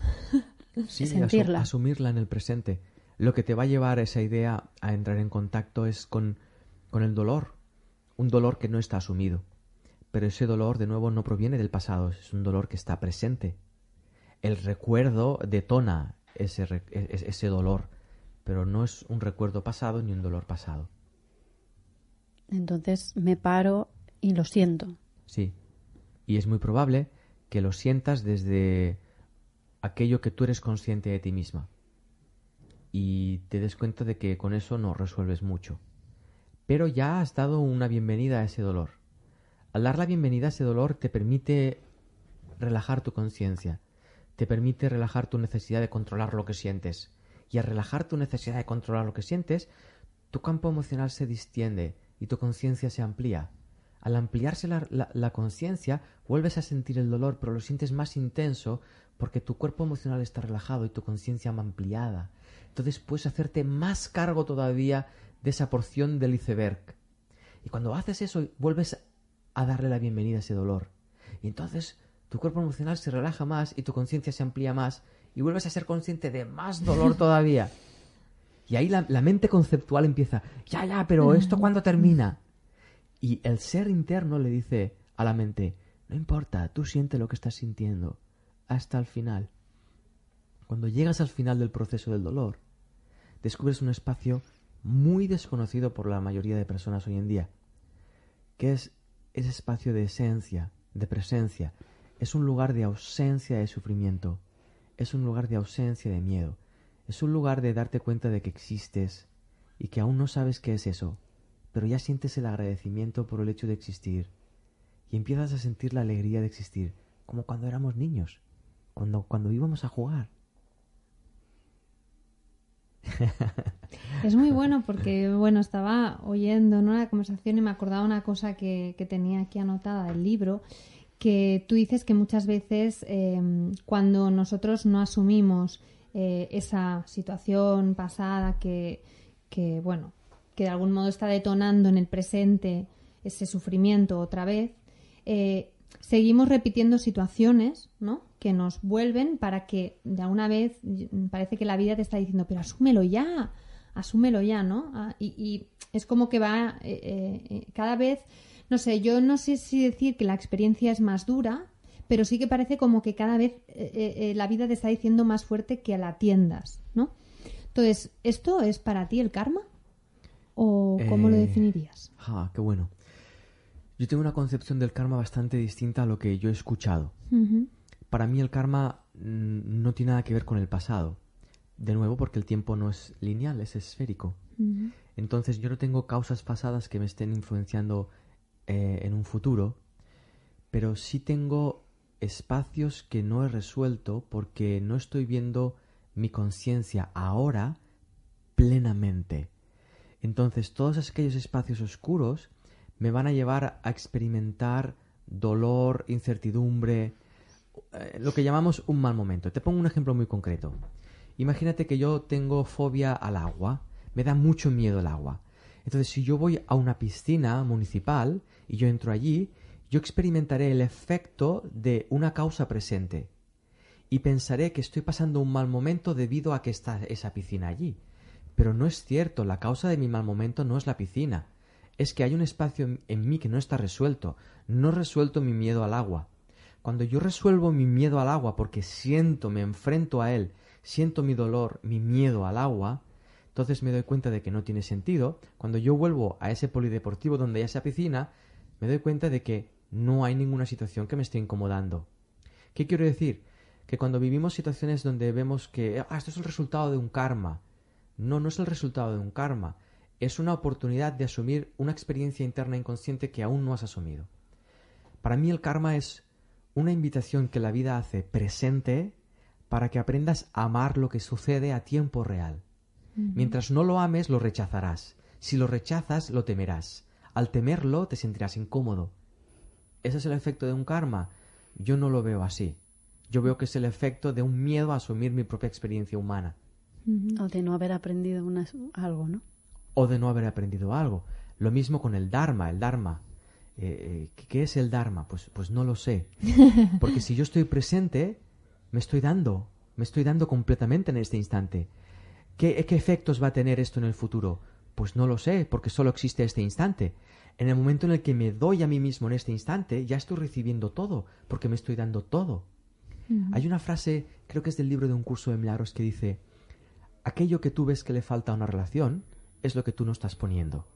Speaker 1: [laughs]
Speaker 3: sí, Sentirla. asumirla en el presente. Lo que te va a llevar a esa idea a entrar en contacto es con, con el dolor, un dolor que no está asumido. Pero ese dolor, de nuevo, no proviene del pasado, es un dolor que está presente. El recuerdo detona ese, e-, ese dolor, pero no es un recuerdo pasado ni un dolor pasado.
Speaker 2: Entonces me paro y lo siento.
Speaker 3: Sí, y es muy probable que lo sientas desde aquello que tú eres consciente de ti misma. Y te des cuenta de que con eso no resuelves mucho pero ya has dado una bienvenida a ese dolor. Al dar la bienvenida a ese dolor te permite relajar tu conciencia, te permite relajar tu necesidad de controlar lo que sientes. Y al relajar tu necesidad de controlar lo que sientes, tu campo emocional se distiende y tu conciencia se amplía. Al ampliarse la, conciencia, vuelves a sentir el dolor, pero lo sientes más intenso porque tu cuerpo emocional está relajado y tu conciencia ampliada. Entonces puedes hacerte más cargo todavía de esa porción del iceberg. Y cuando haces eso, vuelves a darle la bienvenida a ese dolor. Y entonces tu cuerpo emocional se relaja más y tu conciencia se amplía más y vuelves a ser consciente de más dolor [laughs] todavía. Y ahí la, mente conceptual empieza, ya, ya, pero ¿esto cuándo termina? Y el ser interno le dice a la mente, no importa, tú siente lo que estás sintiendo hasta el final. Cuando llegas al final del proceso del dolor, descubres un espacio muy desconocido por la mayoría de personas hoy en día, que es ese espacio de esencia, de presencia, es un lugar de ausencia de sufrimiento, es un lugar de ausencia de miedo, es un lugar de darte cuenta de que existes y que aún no sabes qué es eso, pero ya sientes el agradecimiento por el hecho de existir y empiezas a sentir la alegría de existir, como cuando éramos niños, cuando, cuando íbamos a jugar.
Speaker 1: Es muy bueno porque, bueno, estaba oyendo ¿no? la conversación y me acordaba una cosa que, que tenía aquí anotada del libro que tú dices que muchas veces em, cuando nosotros no asumimos eh, esa situación pasada que, que, bueno, que de algún modo está detonando en el presente ese sufrimiento otra vez, eh, seguimos repitiendo situaciones, ¿no? Que nos vuelven para que de alguna vez parece que la vida te está diciendo, pero asúmelo ya, asúmelo ya, ¿no? Ah, y, y, es como que va eh, cada vez no sé, yo no sé si decir que la experiencia es más dura, pero sí que parece como que cada vez eh, eh, eh, la vida te está diciendo más fuerte que la atiendas, ¿no? Entonces, ¿esto es para ti el karma? ¿O cómo lo definirías?
Speaker 3: Ah, qué bueno. Yo tengo una concepción del karma bastante distinta a lo que yo he escuchado. Para mí el karma mm, no tiene nada que ver con el pasado. De nuevo, porque el tiempo no es lineal, es esférico. Entonces yo no tengo causas pasadas que me estén influenciando eh, en un futuro, pero sí tengo espacios que no he resuelto porque no estoy viendo mi conciencia ahora plenamente. Entonces todos aquellos espacios oscuros me van a llevar a experimentar dolor, incertidumbre, eh, lo que llamamos un mal momento. Te pongo un ejemplo muy concreto. Imagínate que yo tengo fobia al agua, me da mucho miedo el agua. Entonces, si yo voy a una piscina municipal y yo entro allí, yo experimentaré el efecto de una causa presente y pensaré que estoy pasando un mal momento debido a que está esa piscina allí. Pero no es cierto, la causa de mi mal momento no es la piscina, es que hay un espacio en mí que no está resuelto, no resuelto mi miedo al agua. Cuando yo resuelvo mi miedo al agua porque siento, me enfrento a él, siento mi dolor, mi miedo al agua, entonces me doy cuenta de que no tiene sentido. Cuando yo vuelvo a ese polideportivo donde hay esa piscina, me doy cuenta de que no hay ninguna situación que me esté incomodando. ¿Qué quiero decir? Que cuando vivimos situaciones donde vemos que ah, esto es el resultado de un karma. No, no es el resultado de un karma. Es una oportunidad de asumir una experiencia interna inconsciente que aún no has asumido. Para mí el karma es una invitación que la vida hace presente para que aprendas a amar lo que sucede a tiempo real. Mientras no lo ames, lo rechazarás. Si lo rechazas, lo temerás. Al temerlo, te sentirás incómodo. ¿Ese es el efecto de un karma? Yo no lo veo así. Yo veo que es el efecto de un miedo a asumir mi propia experiencia humana.
Speaker 2: O de no haber aprendido algo, ¿no?
Speaker 3: O de no haber aprendido algo. Lo mismo con el Dharma. El Dharma. Eh, eh, ¿Qué es el Dharma? Pues, pues no lo sé. [laughs] Porque si yo estoy presente, me estoy dando. Me estoy dando completamente en este instante. ¿Qué, efectos va a tener esto en el futuro? Pues no lo sé, porque solo existe este instante. En el momento en el que me doy a mí mismo en este instante, ya estoy recibiendo todo, porque me estoy dando todo. Hay una frase, creo que es del libro de un curso de milagros, que dice, aquello que tú ves que le falta a una relación es lo que tú no estás poniendo.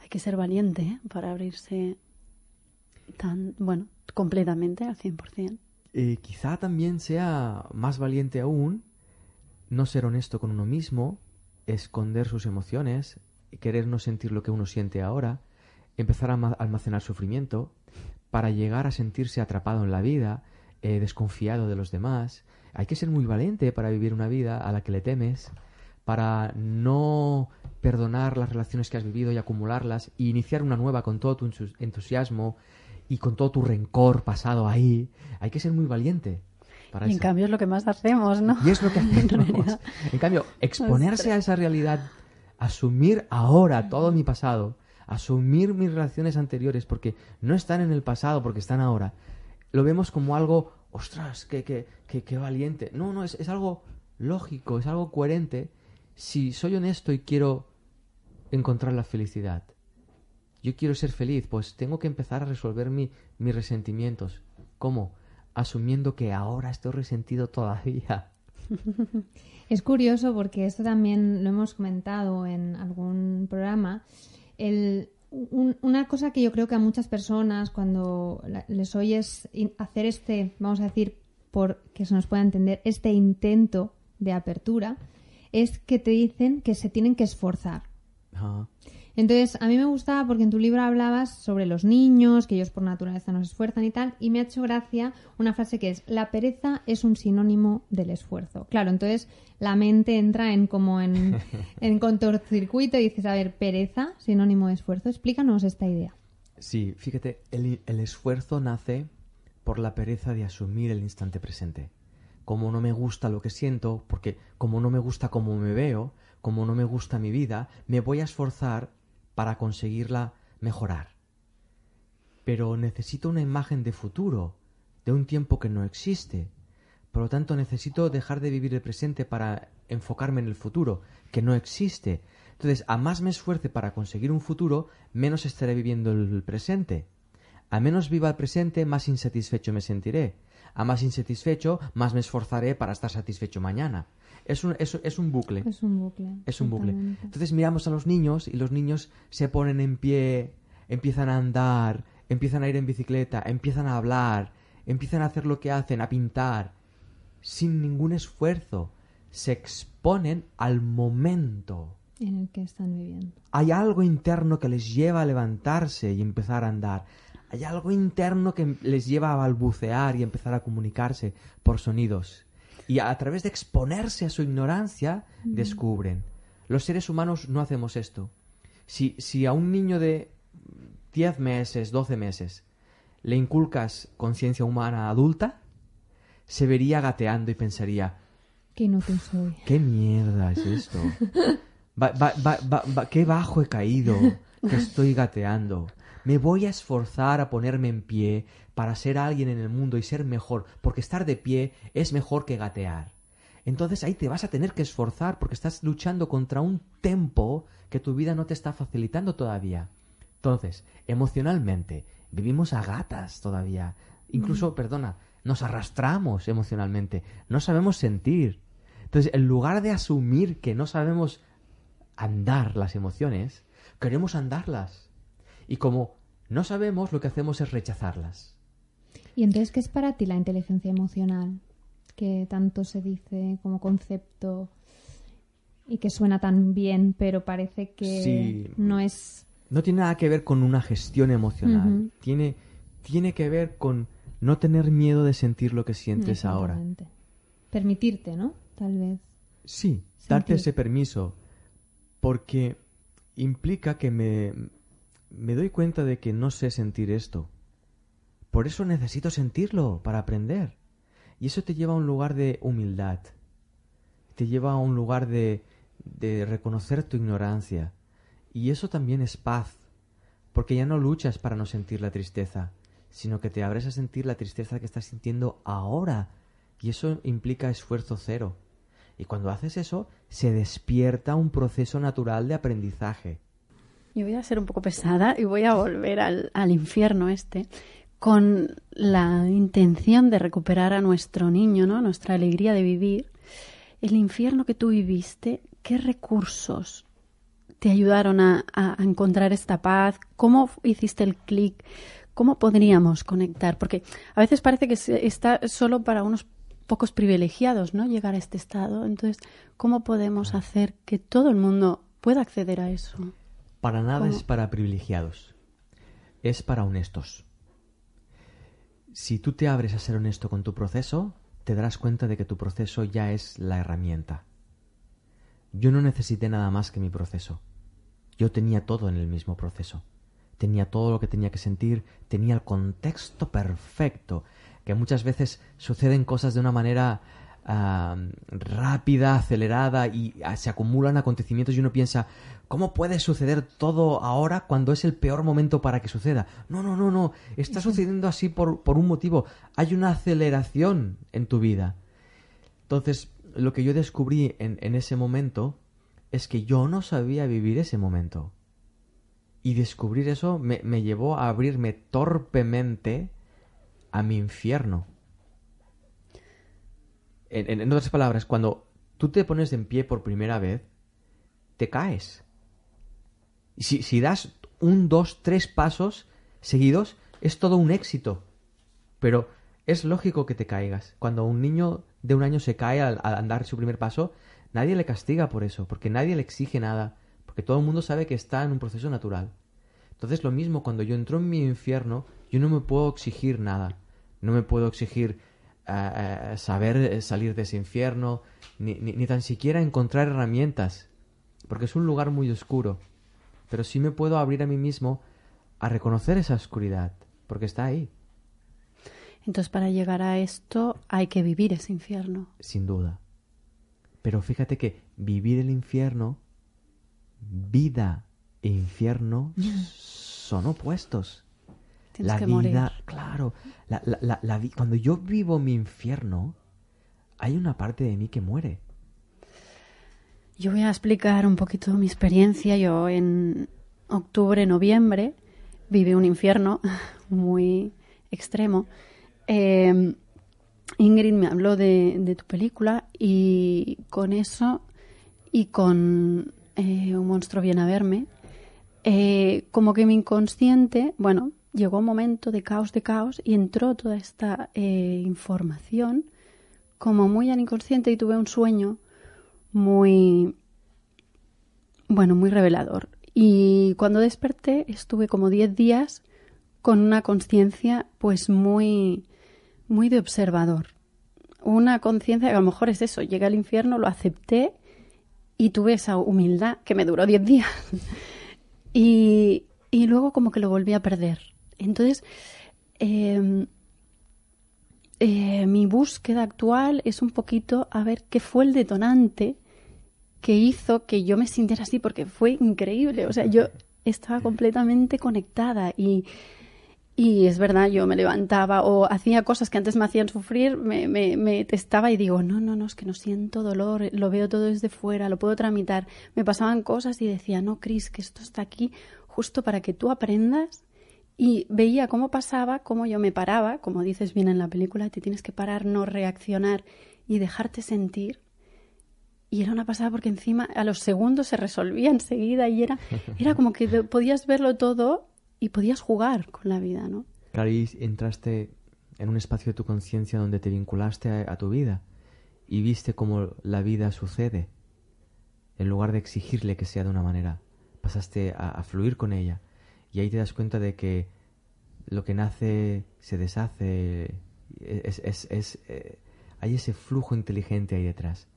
Speaker 2: Hay que ser valiente ¿eh? para abrirse tan, bueno, completamente al 100%.
Speaker 3: Eh, quizá también sea más valiente aún no ser honesto con uno mismo, esconder sus emociones, querer no sentir lo que uno siente ahora, empezar a almacenar sufrimiento, para llegar a sentirse atrapado en la vida, eh, desconfiado de los demás. Hay que ser muy valiente para vivir una vida a la que le temes, para no perdonar las relaciones que has vivido y acumularlas y iniciar una nueva con todo tu entusiasmo y con todo tu rencor pasado ahí. Hay que ser muy valiente.
Speaker 2: Y en cambio es lo que más hacemos, ¿no?
Speaker 3: Y es lo que [laughs] hacemos. en cambio, exponerse a esa realidad, asumir ahora todo mi pasado, asumir mis relaciones anteriores porque no están en el pasado, porque están ahora, lo vemos como algo, ostras, qué, qué, qué, valiente. No, no, es, es algo lógico, es algo coherente si soy honesto y quiero encontrar la felicidad. Yo quiero ser feliz, pues tengo que empezar a resolver mi, mis resentimientos. ¿Cómo? Asumiendo que ahora estoy resentido todavía. [laughs]
Speaker 1: Es curioso porque esto también lo hemos comentado en algún programa. El, una cosa que yo creo que a muchas personas cuando les oyes hacer este, vamos a decir, por que se nos pueda entender, este intento de apertura, es que te dicen que se tienen que esforzar. Entonces, a mí me gustaba porque en tu libro hablabas sobre los niños, que ellos por naturaleza no se esfuerzan y tal, y me ha hecho gracia una frase que es, la pereza es un sinónimo del esfuerzo. Claro, entonces la mente entra en como en, [laughs] en contorcircuito y dices, a ver, pereza, sinónimo de esfuerzo, explícanos esta idea.
Speaker 3: Sí, fíjate, el, el esfuerzo nace por la pereza de asumir el instante presente. Como no me gusta lo que siento, porque como no me gusta cómo me veo, como no me gusta mi vida, me voy a esforzar para conseguirla mejorar. Pero necesito una imagen de futuro, de un tiempo que no existe. Por lo tanto, necesito dejar de vivir el presente para enfocarme en el futuro, que no existe. Entonces, a más me esfuerce para conseguir un futuro, menos estaré viviendo el presente. A menos viva el presente, más insatisfecho me sentiré. A más insatisfecho, más me esforzaré para estar satisfecho mañana. Es un, es, es un bucle.
Speaker 1: Es un bucle.
Speaker 3: Es un bucle. Entonces miramos a los niños y los niños se ponen en pie, empiezan a andar, empiezan a ir en bicicleta, empiezan a hablar, empiezan a hacer lo que hacen, a pintar, sin ningún esfuerzo. Se exponen al momento
Speaker 1: en el que están viviendo.
Speaker 3: Hay algo interno que les lleva a levantarse y empezar a andar. Hay algo interno que les lleva a balbucear y empezar a comunicarse por sonidos y a través de exponerse a su ignorancia descubren. Los seres humanos no hacemos esto. Si, si a un niño de 10 meses, 12 meses, le inculcas conciencia humana adulta, se vería gateando y pensaría,
Speaker 1: qué inútil soy.
Speaker 3: ¿Qué mierda es esto? [laughs] qué bajo he caído, que estoy gateando. Me voy a esforzar a ponerme en pie para ser alguien en el mundo y ser mejor, porque estar de pie es mejor que gatear. Entonces ahí te vas a tener que esforzar porque estás luchando contra un tempo que tu vida no te está facilitando todavía. Entonces, emocionalmente, vivimos a gatas todavía. Incluso, perdona, nos arrastramos emocionalmente, no sabemos sentir. Entonces, en lugar de asumir que no sabemos andar las emociones, queremos andarlas. Y como no sabemos, lo que hacemos es rechazarlas.
Speaker 1: ¿Y entonces qué es para ti la inteligencia emocional? Que tanto se dice como concepto y que suena tan bien, pero parece que no es...
Speaker 3: No tiene nada que ver con una gestión emocional. tiene, tiene que ver con no tener miedo de sentir lo que sientes ahora.
Speaker 1: Permitirte, ¿no? Tal vez.
Speaker 3: Sí, darte ese permiso. Porque implica que me, me doy cuenta de que no sé sentir esto. Por eso necesito sentirlo para aprender. Y eso te lleva a un lugar de humildad. Te lleva a un lugar de, de reconocer tu ignorancia. Y eso también es paz. Porque ya no luchas para no sentir la tristeza, sino que te abres a sentir la tristeza que estás sintiendo ahora. Y eso implica esfuerzo cero. Y cuando haces eso, se despierta un proceso natural de aprendizaje.
Speaker 2: Yo voy a ser un poco pesada y voy a volver al, al infierno este con la intención de recuperar a nuestro niño, ¿no? Nuestra alegría de vivir. El infierno que tú viviste, ¿qué recursos te ayudaron a, a encontrar esta paz? ¿Cómo hiciste el clic? ¿Cómo podríamos conectar? Porque a veces parece que está solo para unos pocos privilegiados, ¿no? Llegar a este estado. Entonces, ¿cómo podemos hacer que todo el mundo pueda acceder a eso.
Speaker 3: Para nada
Speaker 2: ¿Cómo?
Speaker 3: es para privilegiados. Es para honestos. Si tú te abres a ser honesto con tu proceso, te darás cuenta de que tu proceso ya es la herramienta. Yo no necesité nada más que mi proceso. Yo tenía todo en el mismo proceso. Tenía todo lo que tenía que sentir, tenía el contexto perfecto, que muchas veces suceden cosas de una manera rápida, acelerada y ah, se acumulan acontecimientos y uno piensa, ¿cómo puede suceder todo ahora cuando es el peor momento para que suceda? No, no, no, no, está sucediendo así por, por un motivo. Hay una aceleración en tu vida. Entonces, lo que yo descubrí en, en ese momento es que yo no sabía vivir ese momento. Y descubrir eso me, me llevó a abrirme torpemente a mi infierno. En, otras palabras, cuando tú te pones en pie por primera vez, te caes. Si, si das un, dos, tres pasos seguidos, es todo un éxito. Pero es lógico que te caigas. Cuando un niño de un año se cae al, al andar su primer paso, nadie le castiga por eso, porque nadie le exige nada, porque todo el mundo sabe que está en un proceso natural. Entonces lo mismo, cuando yo entro en mi infierno, yo no me puedo exigir nada. No me puedo exigir saber eh, salir de ese infierno, ni, ni, ni tan siquiera encontrar herramientas, porque es un lugar muy oscuro. Pero sí me puedo abrir a mí mismo a reconocer esa oscuridad, porque está ahí,
Speaker 2: Entonces, para llegar a esto hay que vivir ese infierno.
Speaker 3: sin duda. Pero fíjate que vivir el infierno, vida e infierno [laughs] son opuestos.
Speaker 2: Tienes
Speaker 3: la
Speaker 2: que
Speaker 3: vida,
Speaker 2: morir.
Speaker 3: claro, la, la- cuando yo vivo mi infierno, hay una parte de mí que muere.
Speaker 2: Yo voy a explicar un poquito mi experiencia. Yo en octubre, noviembre, viví un infierno [laughs] muy extremo. Eh, Ingrid me habló de, de tu película y con eso y con eh, Un monstruo viene a verme, eh, como que mi inconsciente, bueno, llegó un momento de caos, de caos y entró toda esta eh, información como muy al inconsciente y tuve un sueño muy, bueno, muy revelador. Y cuando desperté estuve como 10 días con una conciencia pues muy, muy de observador. Una conciencia que a lo mejor es eso, llegué al infierno, lo acepté y tuve esa humildad que me duró 10 días. [laughs] y, y luego como que lo volví a perder. Entonces, eh, eh, mi búsqueda actual es un poquito a ver qué fue el detonante que hizo que yo me sintiera así, porque fue increíble. O sea, yo estaba completamente conectada y, y es verdad, yo me levantaba o hacía cosas que antes me hacían sufrir, me, me, me testaba y digo, no, no, no, es que no siento dolor, lo veo todo desde fuera, lo puedo tramitar. Me pasaban cosas y decía, no, Cris, que esto está aquí justo para que tú aprendas y veía cómo pasaba, cómo yo me paraba, como dices bien en la película, te tienes que parar, no reaccionar y dejarte sentir. Y era una pasada porque encima a los segundos se resolvía enseguida y era, [laughs] era como que podías verlo todo y podías jugar con la vida, ¿no?
Speaker 3: Claro, y entraste en un espacio de tu conciencia donde te vinculaste a, a tu vida y viste cómo la vida sucede. En lugar de exigirle que sea de una manera, pasaste a, a fluir con ella. Y ahí te das cuenta de que lo que nace se deshace. Es, es- eh, hay ese flujo inteligente ahí detrás.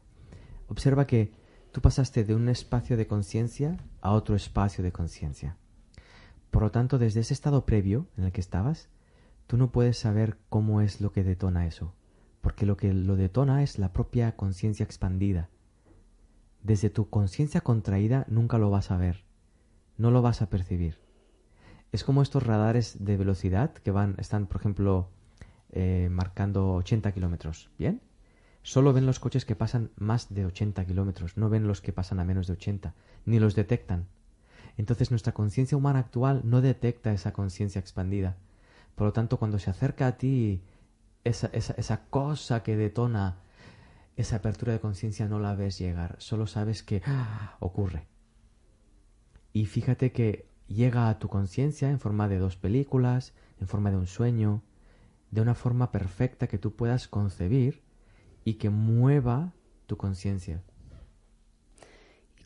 Speaker 3: Observa que tú pasaste de un espacio de conciencia a otro espacio de conciencia. Por lo tanto, desde ese estado previo en el que estabas, tú no puedes saber cómo es lo que detona eso, porque lo que lo detona es la propia conciencia expandida. Desde tu conciencia contraída nunca lo vas a ver, no lo vas a percibir. Es como estos radares de velocidad que van, están, por ejemplo, eh, marcando 80 kilómetros, ¿bien? Solo ven los coches que pasan más de 80 kilómetros, no ven los que pasan a menos de 80, ni los detectan. Entonces nuestra conciencia humana actual no detecta esa conciencia expandida. Por lo tanto, cuando se acerca a ti esa, esa, esa cosa que detona esa apertura de conciencia no la ves llegar, solo sabes que ¡ah! ocurre. Y fíjate que llega a tu conciencia en forma de dos películas, en forma de un sueño, de una forma perfecta que tú puedas concebir y que mueva tu conciencia.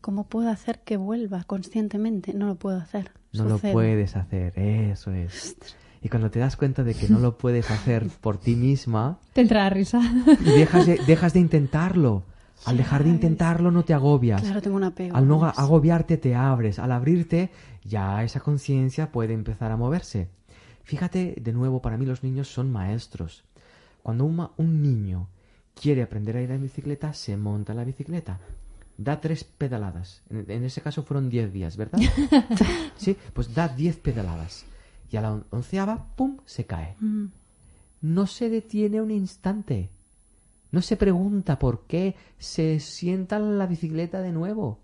Speaker 2: ¿Cómo puedo hacer que vuelva conscientemente? No lo puedo hacer.
Speaker 3: No lo puedes hacer, eso es. Y cuando te das cuenta de que no lo puedes hacer por ti misma,
Speaker 1: Te entra la risa.
Speaker 3: y dejas de, dejas de intentarlo. Al dejar de intentarlo no te agobias.
Speaker 2: Claro, tengo un apego.
Speaker 3: Al no agobiarte te abres. Al abrirte ya esa conciencia puede empezar a moverse. Fíjate, de nuevo, para mí los niños son maestros. Cuando un, un niño quiere aprender a ir en bicicleta, se monta en la bicicleta. Da tres pedaladas. En, en ese caso fueron diez días, ¿verdad? [laughs] sí, pues da diez pedaladas. Y a la on- onceava, ¡pum!, se cae.
Speaker 2: Mm.
Speaker 3: No se detiene un instante. No se pregunta por qué se sienta en la bicicleta de nuevo.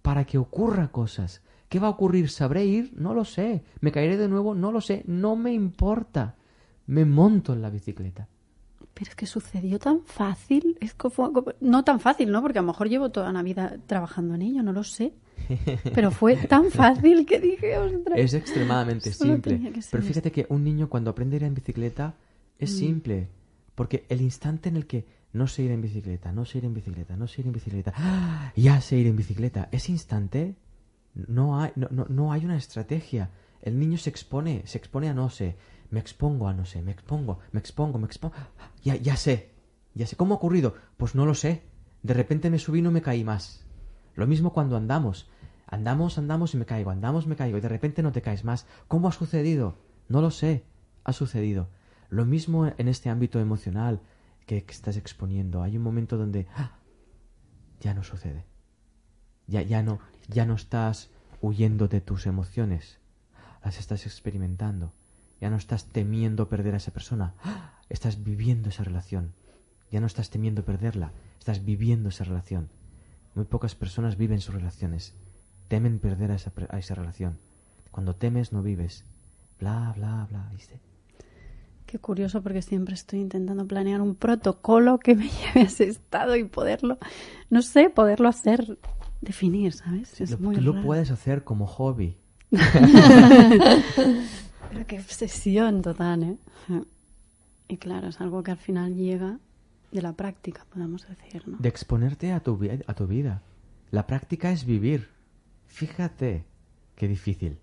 Speaker 3: Para que ocurra cosas. ¿Qué va a ocurrir? ¿Sabré ir? No lo sé. ¿Me caeré de nuevo? No lo sé. No me importa. Me monto en la bicicleta.
Speaker 2: Pero es que sucedió tan fácil. Es no tan fácil, ¿no? Porque a lo mejor llevo toda la vida trabajando en ello, no lo sé. [laughs] Pero fue tan fácil que dije, ostras.
Speaker 3: Es extremadamente simple. Pero fíjate que un niño cuando aprende a ir en bicicleta es simple. Porque el instante en el que no sé ir en bicicleta, no sé ir en bicicleta, no sé ir en bicicleta, ¡ah! ya sé ir en bicicleta, ese instante no hay, no, no, no hay una estrategia. El niño se expone, se expone a no sé, me expongo a no sé, me expongo, me expongo, me expongo. Ya, ya sé, ya sé. ¿Cómo ha ocurrido? Pues no lo sé. De repente me subí y no me caí más. Lo mismo cuando andamos. Andamos, andamos y me caigo, andamos, me caigo y de repente no te caes más. ¿Cómo ha sucedido? No lo sé. Ha sucedido. Lo mismo en este ámbito emocional que, estás exponiendo. Hay un momento donde ¡ah! ya no sucede. Ya, ya no, ya no estás huyendo de tus emociones. Las estás experimentando. Ya no estás temiendo perder a esa persona. ¡Ah! Estás viviendo esa relación. Ya no estás temiendo perderla. Estás viviendo esa relación. Muy pocas personas viven sus relaciones. Temen perder a esa, a esa relación. Cuando temes no vives. Bla, bla, bla. ¿Viste?
Speaker 2: Qué curioso porque siempre estoy intentando planear un protocolo que me [laughs] lleve a ese estado y poderlo, no sé, poderlo hacer, definir, ¿sabes? es
Speaker 3: lo,
Speaker 2: muy
Speaker 3: tú lo
Speaker 2: raro.
Speaker 3: puedes hacer como hobby. [laughs]
Speaker 2: Pero qué obsesión total, ¿eh? Y claro, es algo que al final llega de la práctica, podemos decir, ¿no?
Speaker 3: De exponerte a tu, a tu vida. La práctica es vivir. Fíjate qué difícil.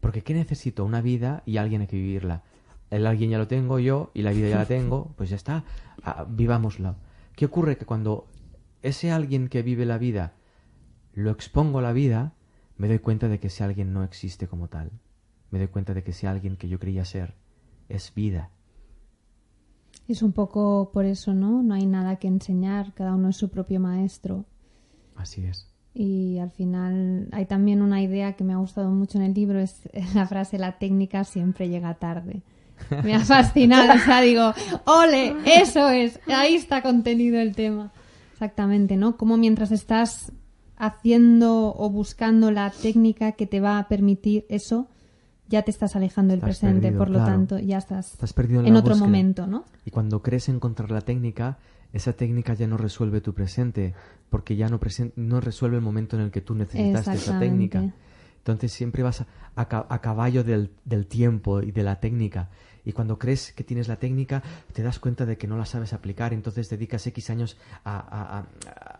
Speaker 3: Porque ¿qué necesito? Una vida y alguien hay que vivirla. El alguien ya lo tengo yo y la vida ya la [laughs] tengo, pues ya está. Ah, vivámosla. ¿Qué ocurre? Que cuando ese alguien que vive la vida lo expongo a la vida, me doy cuenta de que ese alguien no existe como tal. Me doy cuenta de que ese alguien que yo creía ser es vida.
Speaker 1: Es un poco por eso, ¿no? No hay nada que enseñar, cada uno es su propio maestro.
Speaker 3: Así es.
Speaker 1: Y al final hay también una idea que me ha gustado mucho en el libro, es [laughs] la frase la técnica siempre llega tarde. Me ha fascinado, o sea, digo, ole, eso es, ahí está contenido el tema. Exactamente, ¿no? Como mientras estás haciendo o buscando la técnica que te va a permitir eso, ya te estás alejando del presente,
Speaker 3: perdido,
Speaker 1: por lo
Speaker 3: claro.
Speaker 1: tanto, ya estás,
Speaker 3: Estás perdido en,
Speaker 1: otro
Speaker 3: búsqueda.
Speaker 1: momento, ¿no?
Speaker 3: Y cuando crees encontrar la técnica, esa técnica ya no resuelve tu presente, porque ya no, presen- no resuelve el momento en el que tú necesitaste esa técnica. Entonces siempre vas a, a a caballo del, del tiempo y de la técnica. Y cuando crees que tienes la técnica, te das cuenta de que no la sabes aplicar, entonces dedicas X años a,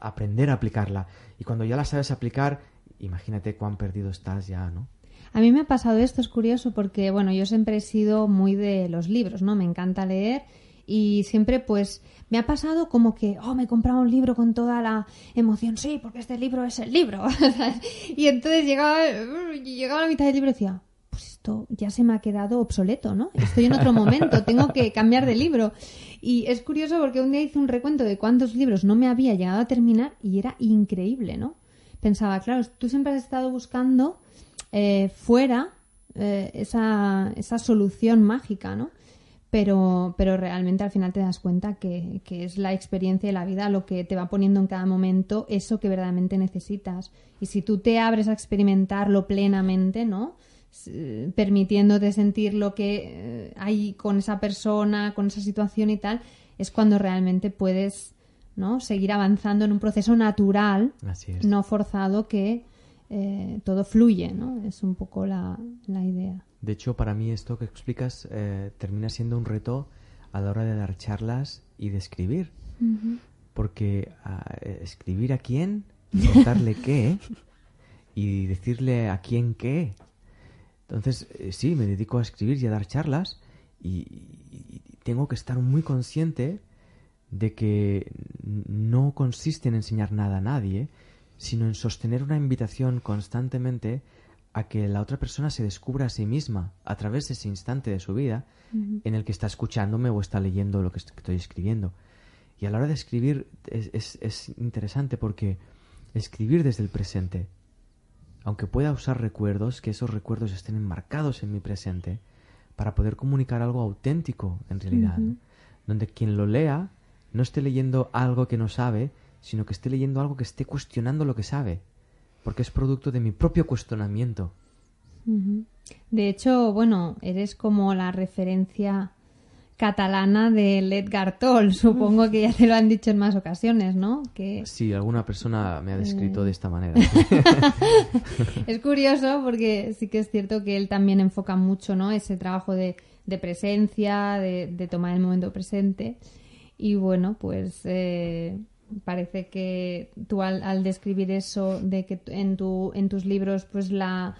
Speaker 3: aprender a aplicarla. Y cuando ya la sabes aplicar, imagínate cuán perdido estás ya, ¿no?
Speaker 1: A mí me ha pasado esto, es curioso, porque bueno, yo siempre he sido muy de los libros, ¿no? Me encanta leer y siempre pues me ha pasado como que, oh, me he comprado un libro con toda la emoción, sí, porque este libro es el libro. [laughs] y entonces llegaba, llegaba a la mitad del libro y decía, esto ya se me ha quedado obsoleto, ¿no? Estoy en otro momento, [laughs] tengo que cambiar de libro. Y es curioso porque un día hice un recuento de cuántos libros no me había llegado a terminar y era increíble, ¿no? Pensaba, claro, tú siempre has estado buscando eh, fuera eh, esa, esa solución mágica, ¿no? Pero, pero realmente al final te das cuenta que, que es la experiencia de la vida lo que te va poniendo en cada momento eso que verdaderamente necesitas. Y si tú te abres a experimentarlo plenamente, ¿no? S- permitiéndote sentir lo que eh, hay con esa persona, con esa situación y tal, es cuando realmente puedes ¿no? seguir avanzando en un proceso natural,
Speaker 3: Así es.
Speaker 1: no forzado, que eh, todo fluye, ¿no? Es un poco la, la idea.
Speaker 3: De hecho, para mí esto que explicas eh, termina siendo un reto a la hora de dar charlas y de escribir. Porque ah, eh, escribir a quién contarle [laughs] qué y decirle a quién qué. Entonces, eh, sí, me dedico a escribir y a dar charlas y, y tengo que estar muy consciente de que no consiste en enseñar nada a nadie, sino en sostener una invitación constantemente a que la otra persona se descubra a sí misma a través de ese instante de su vida en el que está escuchándome o está leyendo lo que estoy escribiendo. Y a la hora de escribir es, es, interesante porque escribir desde el presente, aunque pueda usar recuerdos, que esos recuerdos estén enmarcados en mi presente, para poder comunicar algo auténtico en realidad, donde quien lo lea no esté leyendo algo que no sabe, sino que esté leyendo algo que esté cuestionando lo que sabe porque es producto de mi propio cuestionamiento.
Speaker 1: De hecho, bueno, eres como la referencia catalana de Edgar Toll. [laughs] Supongo que ya te lo han dicho en más ocasiones, ¿no? Que...
Speaker 3: Sí, alguna persona me ha descrito de esta manera. [laughs]
Speaker 1: es curioso porque sí que es cierto que él también enfoca mucho, ¿no? Ese trabajo de, presencia, de, tomar el momento presente. Y bueno, pues eh, parece que tú al, describir eso de que en, tu, en tus libros pues la,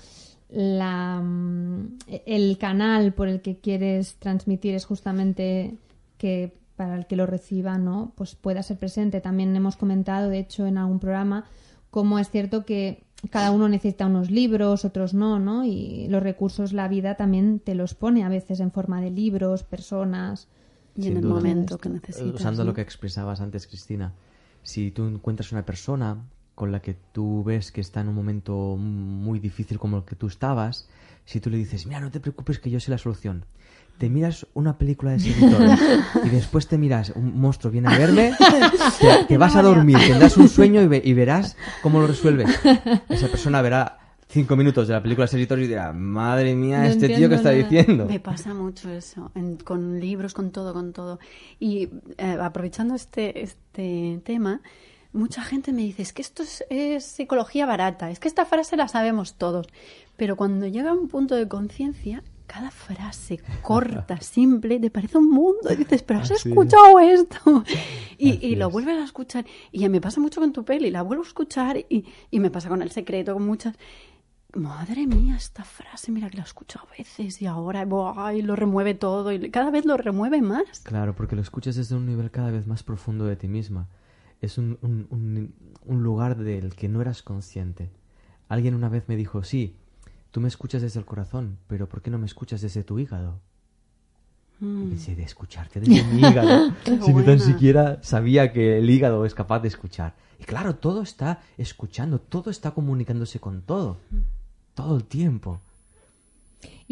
Speaker 1: la, mm, el canal por el que quieres transmitir es justamente que para el que lo reciba no pues pueda ser presente. También hemos comentado de hecho en algún programa cómo es cierto que cada uno necesita unos libros otros no no y los recursos la vida también te los pone a veces en forma de libros personas.
Speaker 2: Y en el momento que necesitas
Speaker 3: usando lo que expresabas antes Cristina si tú encuentras una persona con la que tú ves que está en un momento muy difícil como el que tú estabas, si tú le dices, mira, no te preocupes que yo sé la solución, te miras una película de seguidores y después te miras, un monstruo viene a verme, te, vas a dormir, tendrás un sueño y, verás cómo lo resuelves. Esa persona verá cinco minutos de la película Servitor y dirá, madre mía, este tío que está diciendo.
Speaker 2: Me pasa mucho eso, con libros, con todo, con todo. Y eh, aprovechando este, este tema, mucha gente me dice, es que esto es, psicología barata, es que esta frase la sabemos todos. Pero cuando llega a un punto de conciencia, cada frase corta, [laughs] simple, te parece un mundo. Y dices, pero has escuchado esto. [laughs] Y, y lo vuelves a escuchar. Y me pasa mucho con tu peli, la vuelvo a escuchar y, y me pasa con El Secreto, con muchas. Madre mía, esta frase, mira que la he escuchado a veces y ahora y lo remueve todo y cada vez lo remueve más.
Speaker 3: Claro, porque lo escuchas desde un nivel cada vez más profundo de ti misma. Es un, un, un, lugar del que no eras consciente. Alguien una vez me dijo, sí, tú me escuchas desde el corazón, pero ¿por qué no me escuchas desde tu hígado? Y mm. pensé, de escucharte desde mi hígado. [laughs] si no tan siquiera sabía que el hígado es capaz de escuchar. Y claro, todo está escuchando, todo está comunicándose con todo. Mm todo el tiempo.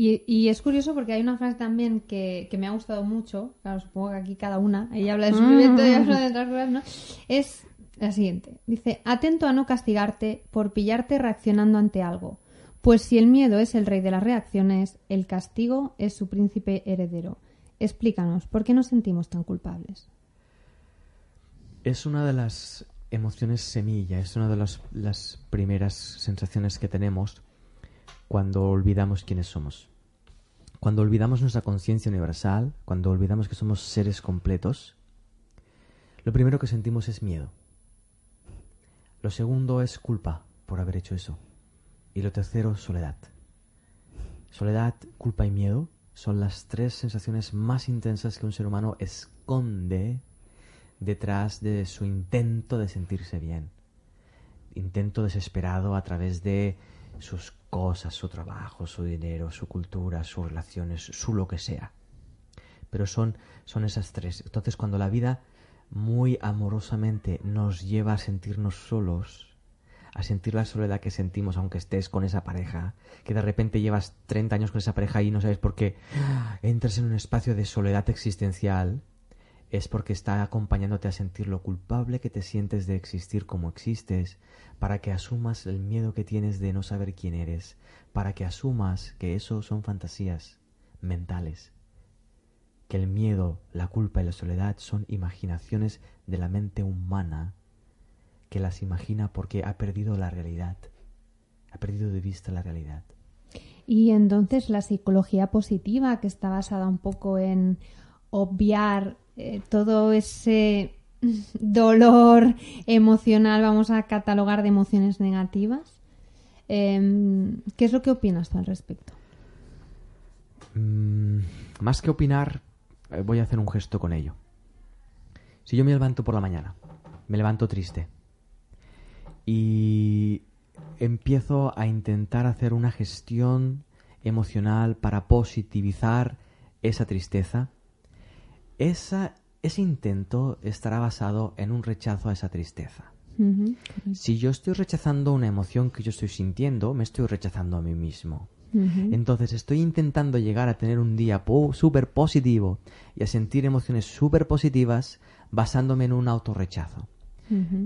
Speaker 1: Y, es curioso porque hay una frase también que, me ha gustado mucho, claro, supongo que aquí cada una, ella habla de sufrimiento y habla de otras cosas, ¿no? Es la siguiente. Dice, atento a no castigarte por pillarte reaccionando ante algo, pues si el miedo es el rey de las reacciones, el castigo es su príncipe heredero. Explícanos, ¿por qué nos sentimos tan culpables?
Speaker 3: Es una de las emociones semilla, es una de las primeras sensaciones que tenemos cuando olvidamos quiénes somos. Cuando olvidamos nuestra conciencia universal, cuando olvidamos que somos seres completos, lo primero que sentimos es miedo. Lo segundo es culpa por haber hecho eso. Y lo tercero, soledad. Soledad, culpa y miedo son las tres sensaciones más intensas que un ser humano esconde detrás de su intento de sentirse bien. Intento desesperado a través de sus cosas, su trabajo, su dinero, su cultura, sus relaciones, su lo que sea. Pero son, son esas tres. Entonces cuando la vida muy amorosamente nos lleva a sentirnos solos, a sentir la soledad que sentimos aunque estés con esa pareja, que de repente llevas 30 años con esa pareja y no sabes por qué, entras en un espacio de soledad existencial, es porque está acompañándote a sentir lo culpable que te sientes de existir como existes, para que asumas el miedo que tienes de no saber quién eres, para que asumas que eso son fantasías mentales, que el miedo, la culpa y la soledad son imaginaciones de la mente humana que las imagina porque ha perdido la realidad, ha perdido de vista la realidad.
Speaker 1: Y entonces la psicología positiva, que está basada un poco en obviar eh, todo ese [laughs] dolor emocional vamos a catalogar de emociones negativas. Em, ¿Qué es lo que opinas tú al respecto?
Speaker 3: Mm, más que opinar, eh, voy a hacer un gesto con ello. Si yo me levanto por la mañana, me levanto triste y empiezo a intentar hacer una gestión emocional para positivizar esa tristeza, esa, ese intento estará basado en un rechazo a esa tristeza. Si yo estoy rechazando una emoción que yo estoy sintiendo, me estoy rechazando a mí mismo. Entonces estoy intentando llegar a tener un día súper positivo y a sentir emociones súper positivas basándome en un autorrechazo.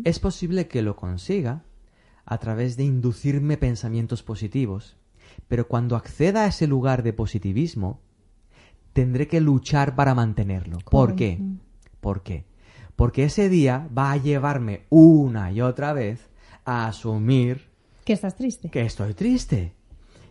Speaker 3: Es posible que lo consiga a través de inducirme pensamientos positivos, pero cuando acceda a ese lugar de positivismo, tendré que luchar para mantenerlo. ¿Por qué? ¿Por qué? Porque ese día va a llevarme una y otra vez a asumir
Speaker 1: que estás triste.
Speaker 3: Que estoy triste.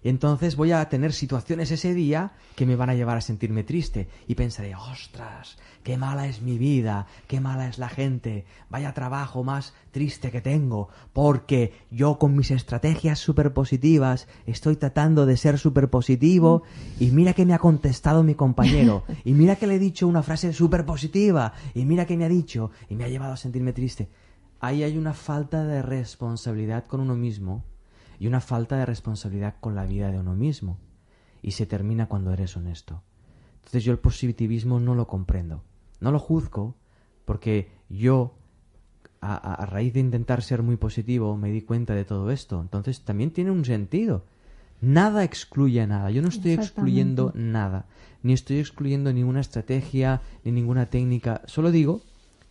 Speaker 3: Entonces voy a tener situaciones ese día que me van a llevar a sentirme triste y pensaré, ostras, qué mala es mi vida, qué mala es la gente, vaya trabajo más triste que tengo, porque yo con mis estrategias súper positivas estoy tratando de ser súper positivo y mira que me ha contestado mi compañero [laughs] y mira que le he dicho una frase súper positiva y mira que me ha dicho y me ha llevado a sentirme triste. Ahí hay una falta de responsabilidad con uno mismo y una falta de responsabilidad con la vida de uno mismo. Y se termina cuando eres honesto. Entonces yo el positivismo no lo comprendo. No lo juzgo porque yo, a, raíz de intentar ser muy positivo, me di cuenta de todo esto. Entonces también tiene un sentido. Nada excluye a nada. Yo no estoy excluyendo nada. Ni estoy excluyendo ninguna estrategia, ni ninguna técnica. Solo digo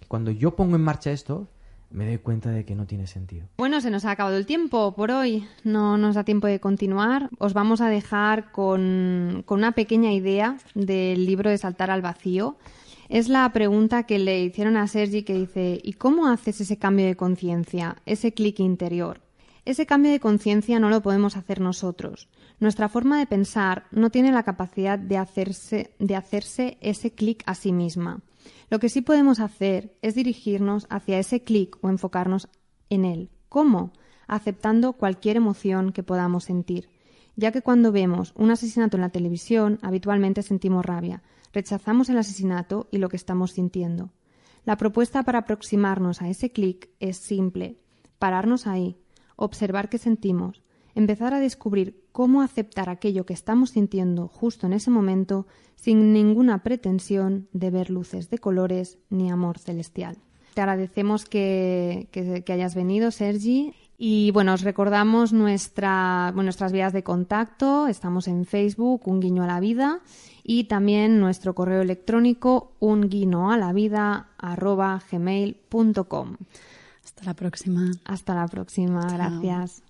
Speaker 3: que cuando yo pongo en marcha esto, me doy cuenta de que no tiene sentido.
Speaker 1: Bueno, se nos ha acabado el tiempo por hoy. No nos da tiempo de continuar. Os vamos a dejar con, una pequeña idea del libro de Saltar al Vacío. Es la pregunta que le hicieron a Sergi que dice, ¿y cómo haces ese cambio de conciencia, ese clic interior? Ese cambio de conciencia no lo podemos hacer nosotros. Nuestra forma de pensar no tiene la capacidad de hacerse, de hacerse ese clic a sí misma. Lo que sí podemos hacer es dirigirnos hacia ese clic o enfocarnos en él. ¿Cómo? Aceptando cualquier emoción que podamos sentir, ya que cuando vemos un asesinato en la televisión habitualmente sentimos rabia, rechazamos el asesinato y lo que estamos sintiendo. La propuesta para aproximarnos a ese clic es simple, pararnos ahí, observar qué sentimos, empezar a descubrir cómo aceptar aquello que estamos sintiendo justo en ese momento sin ninguna pretensión de ver luces de colores ni amor celestial. Te agradecemos que, hayas venido, Sergi. Y bueno, os recordamos nuestra, nuestras vías de contacto. Estamos en Facebook, Un Guiño a la Vida, y también nuestro correo electrónico, un a la vida
Speaker 2: Hasta la próxima.
Speaker 1: Hasta la próxima, gracias.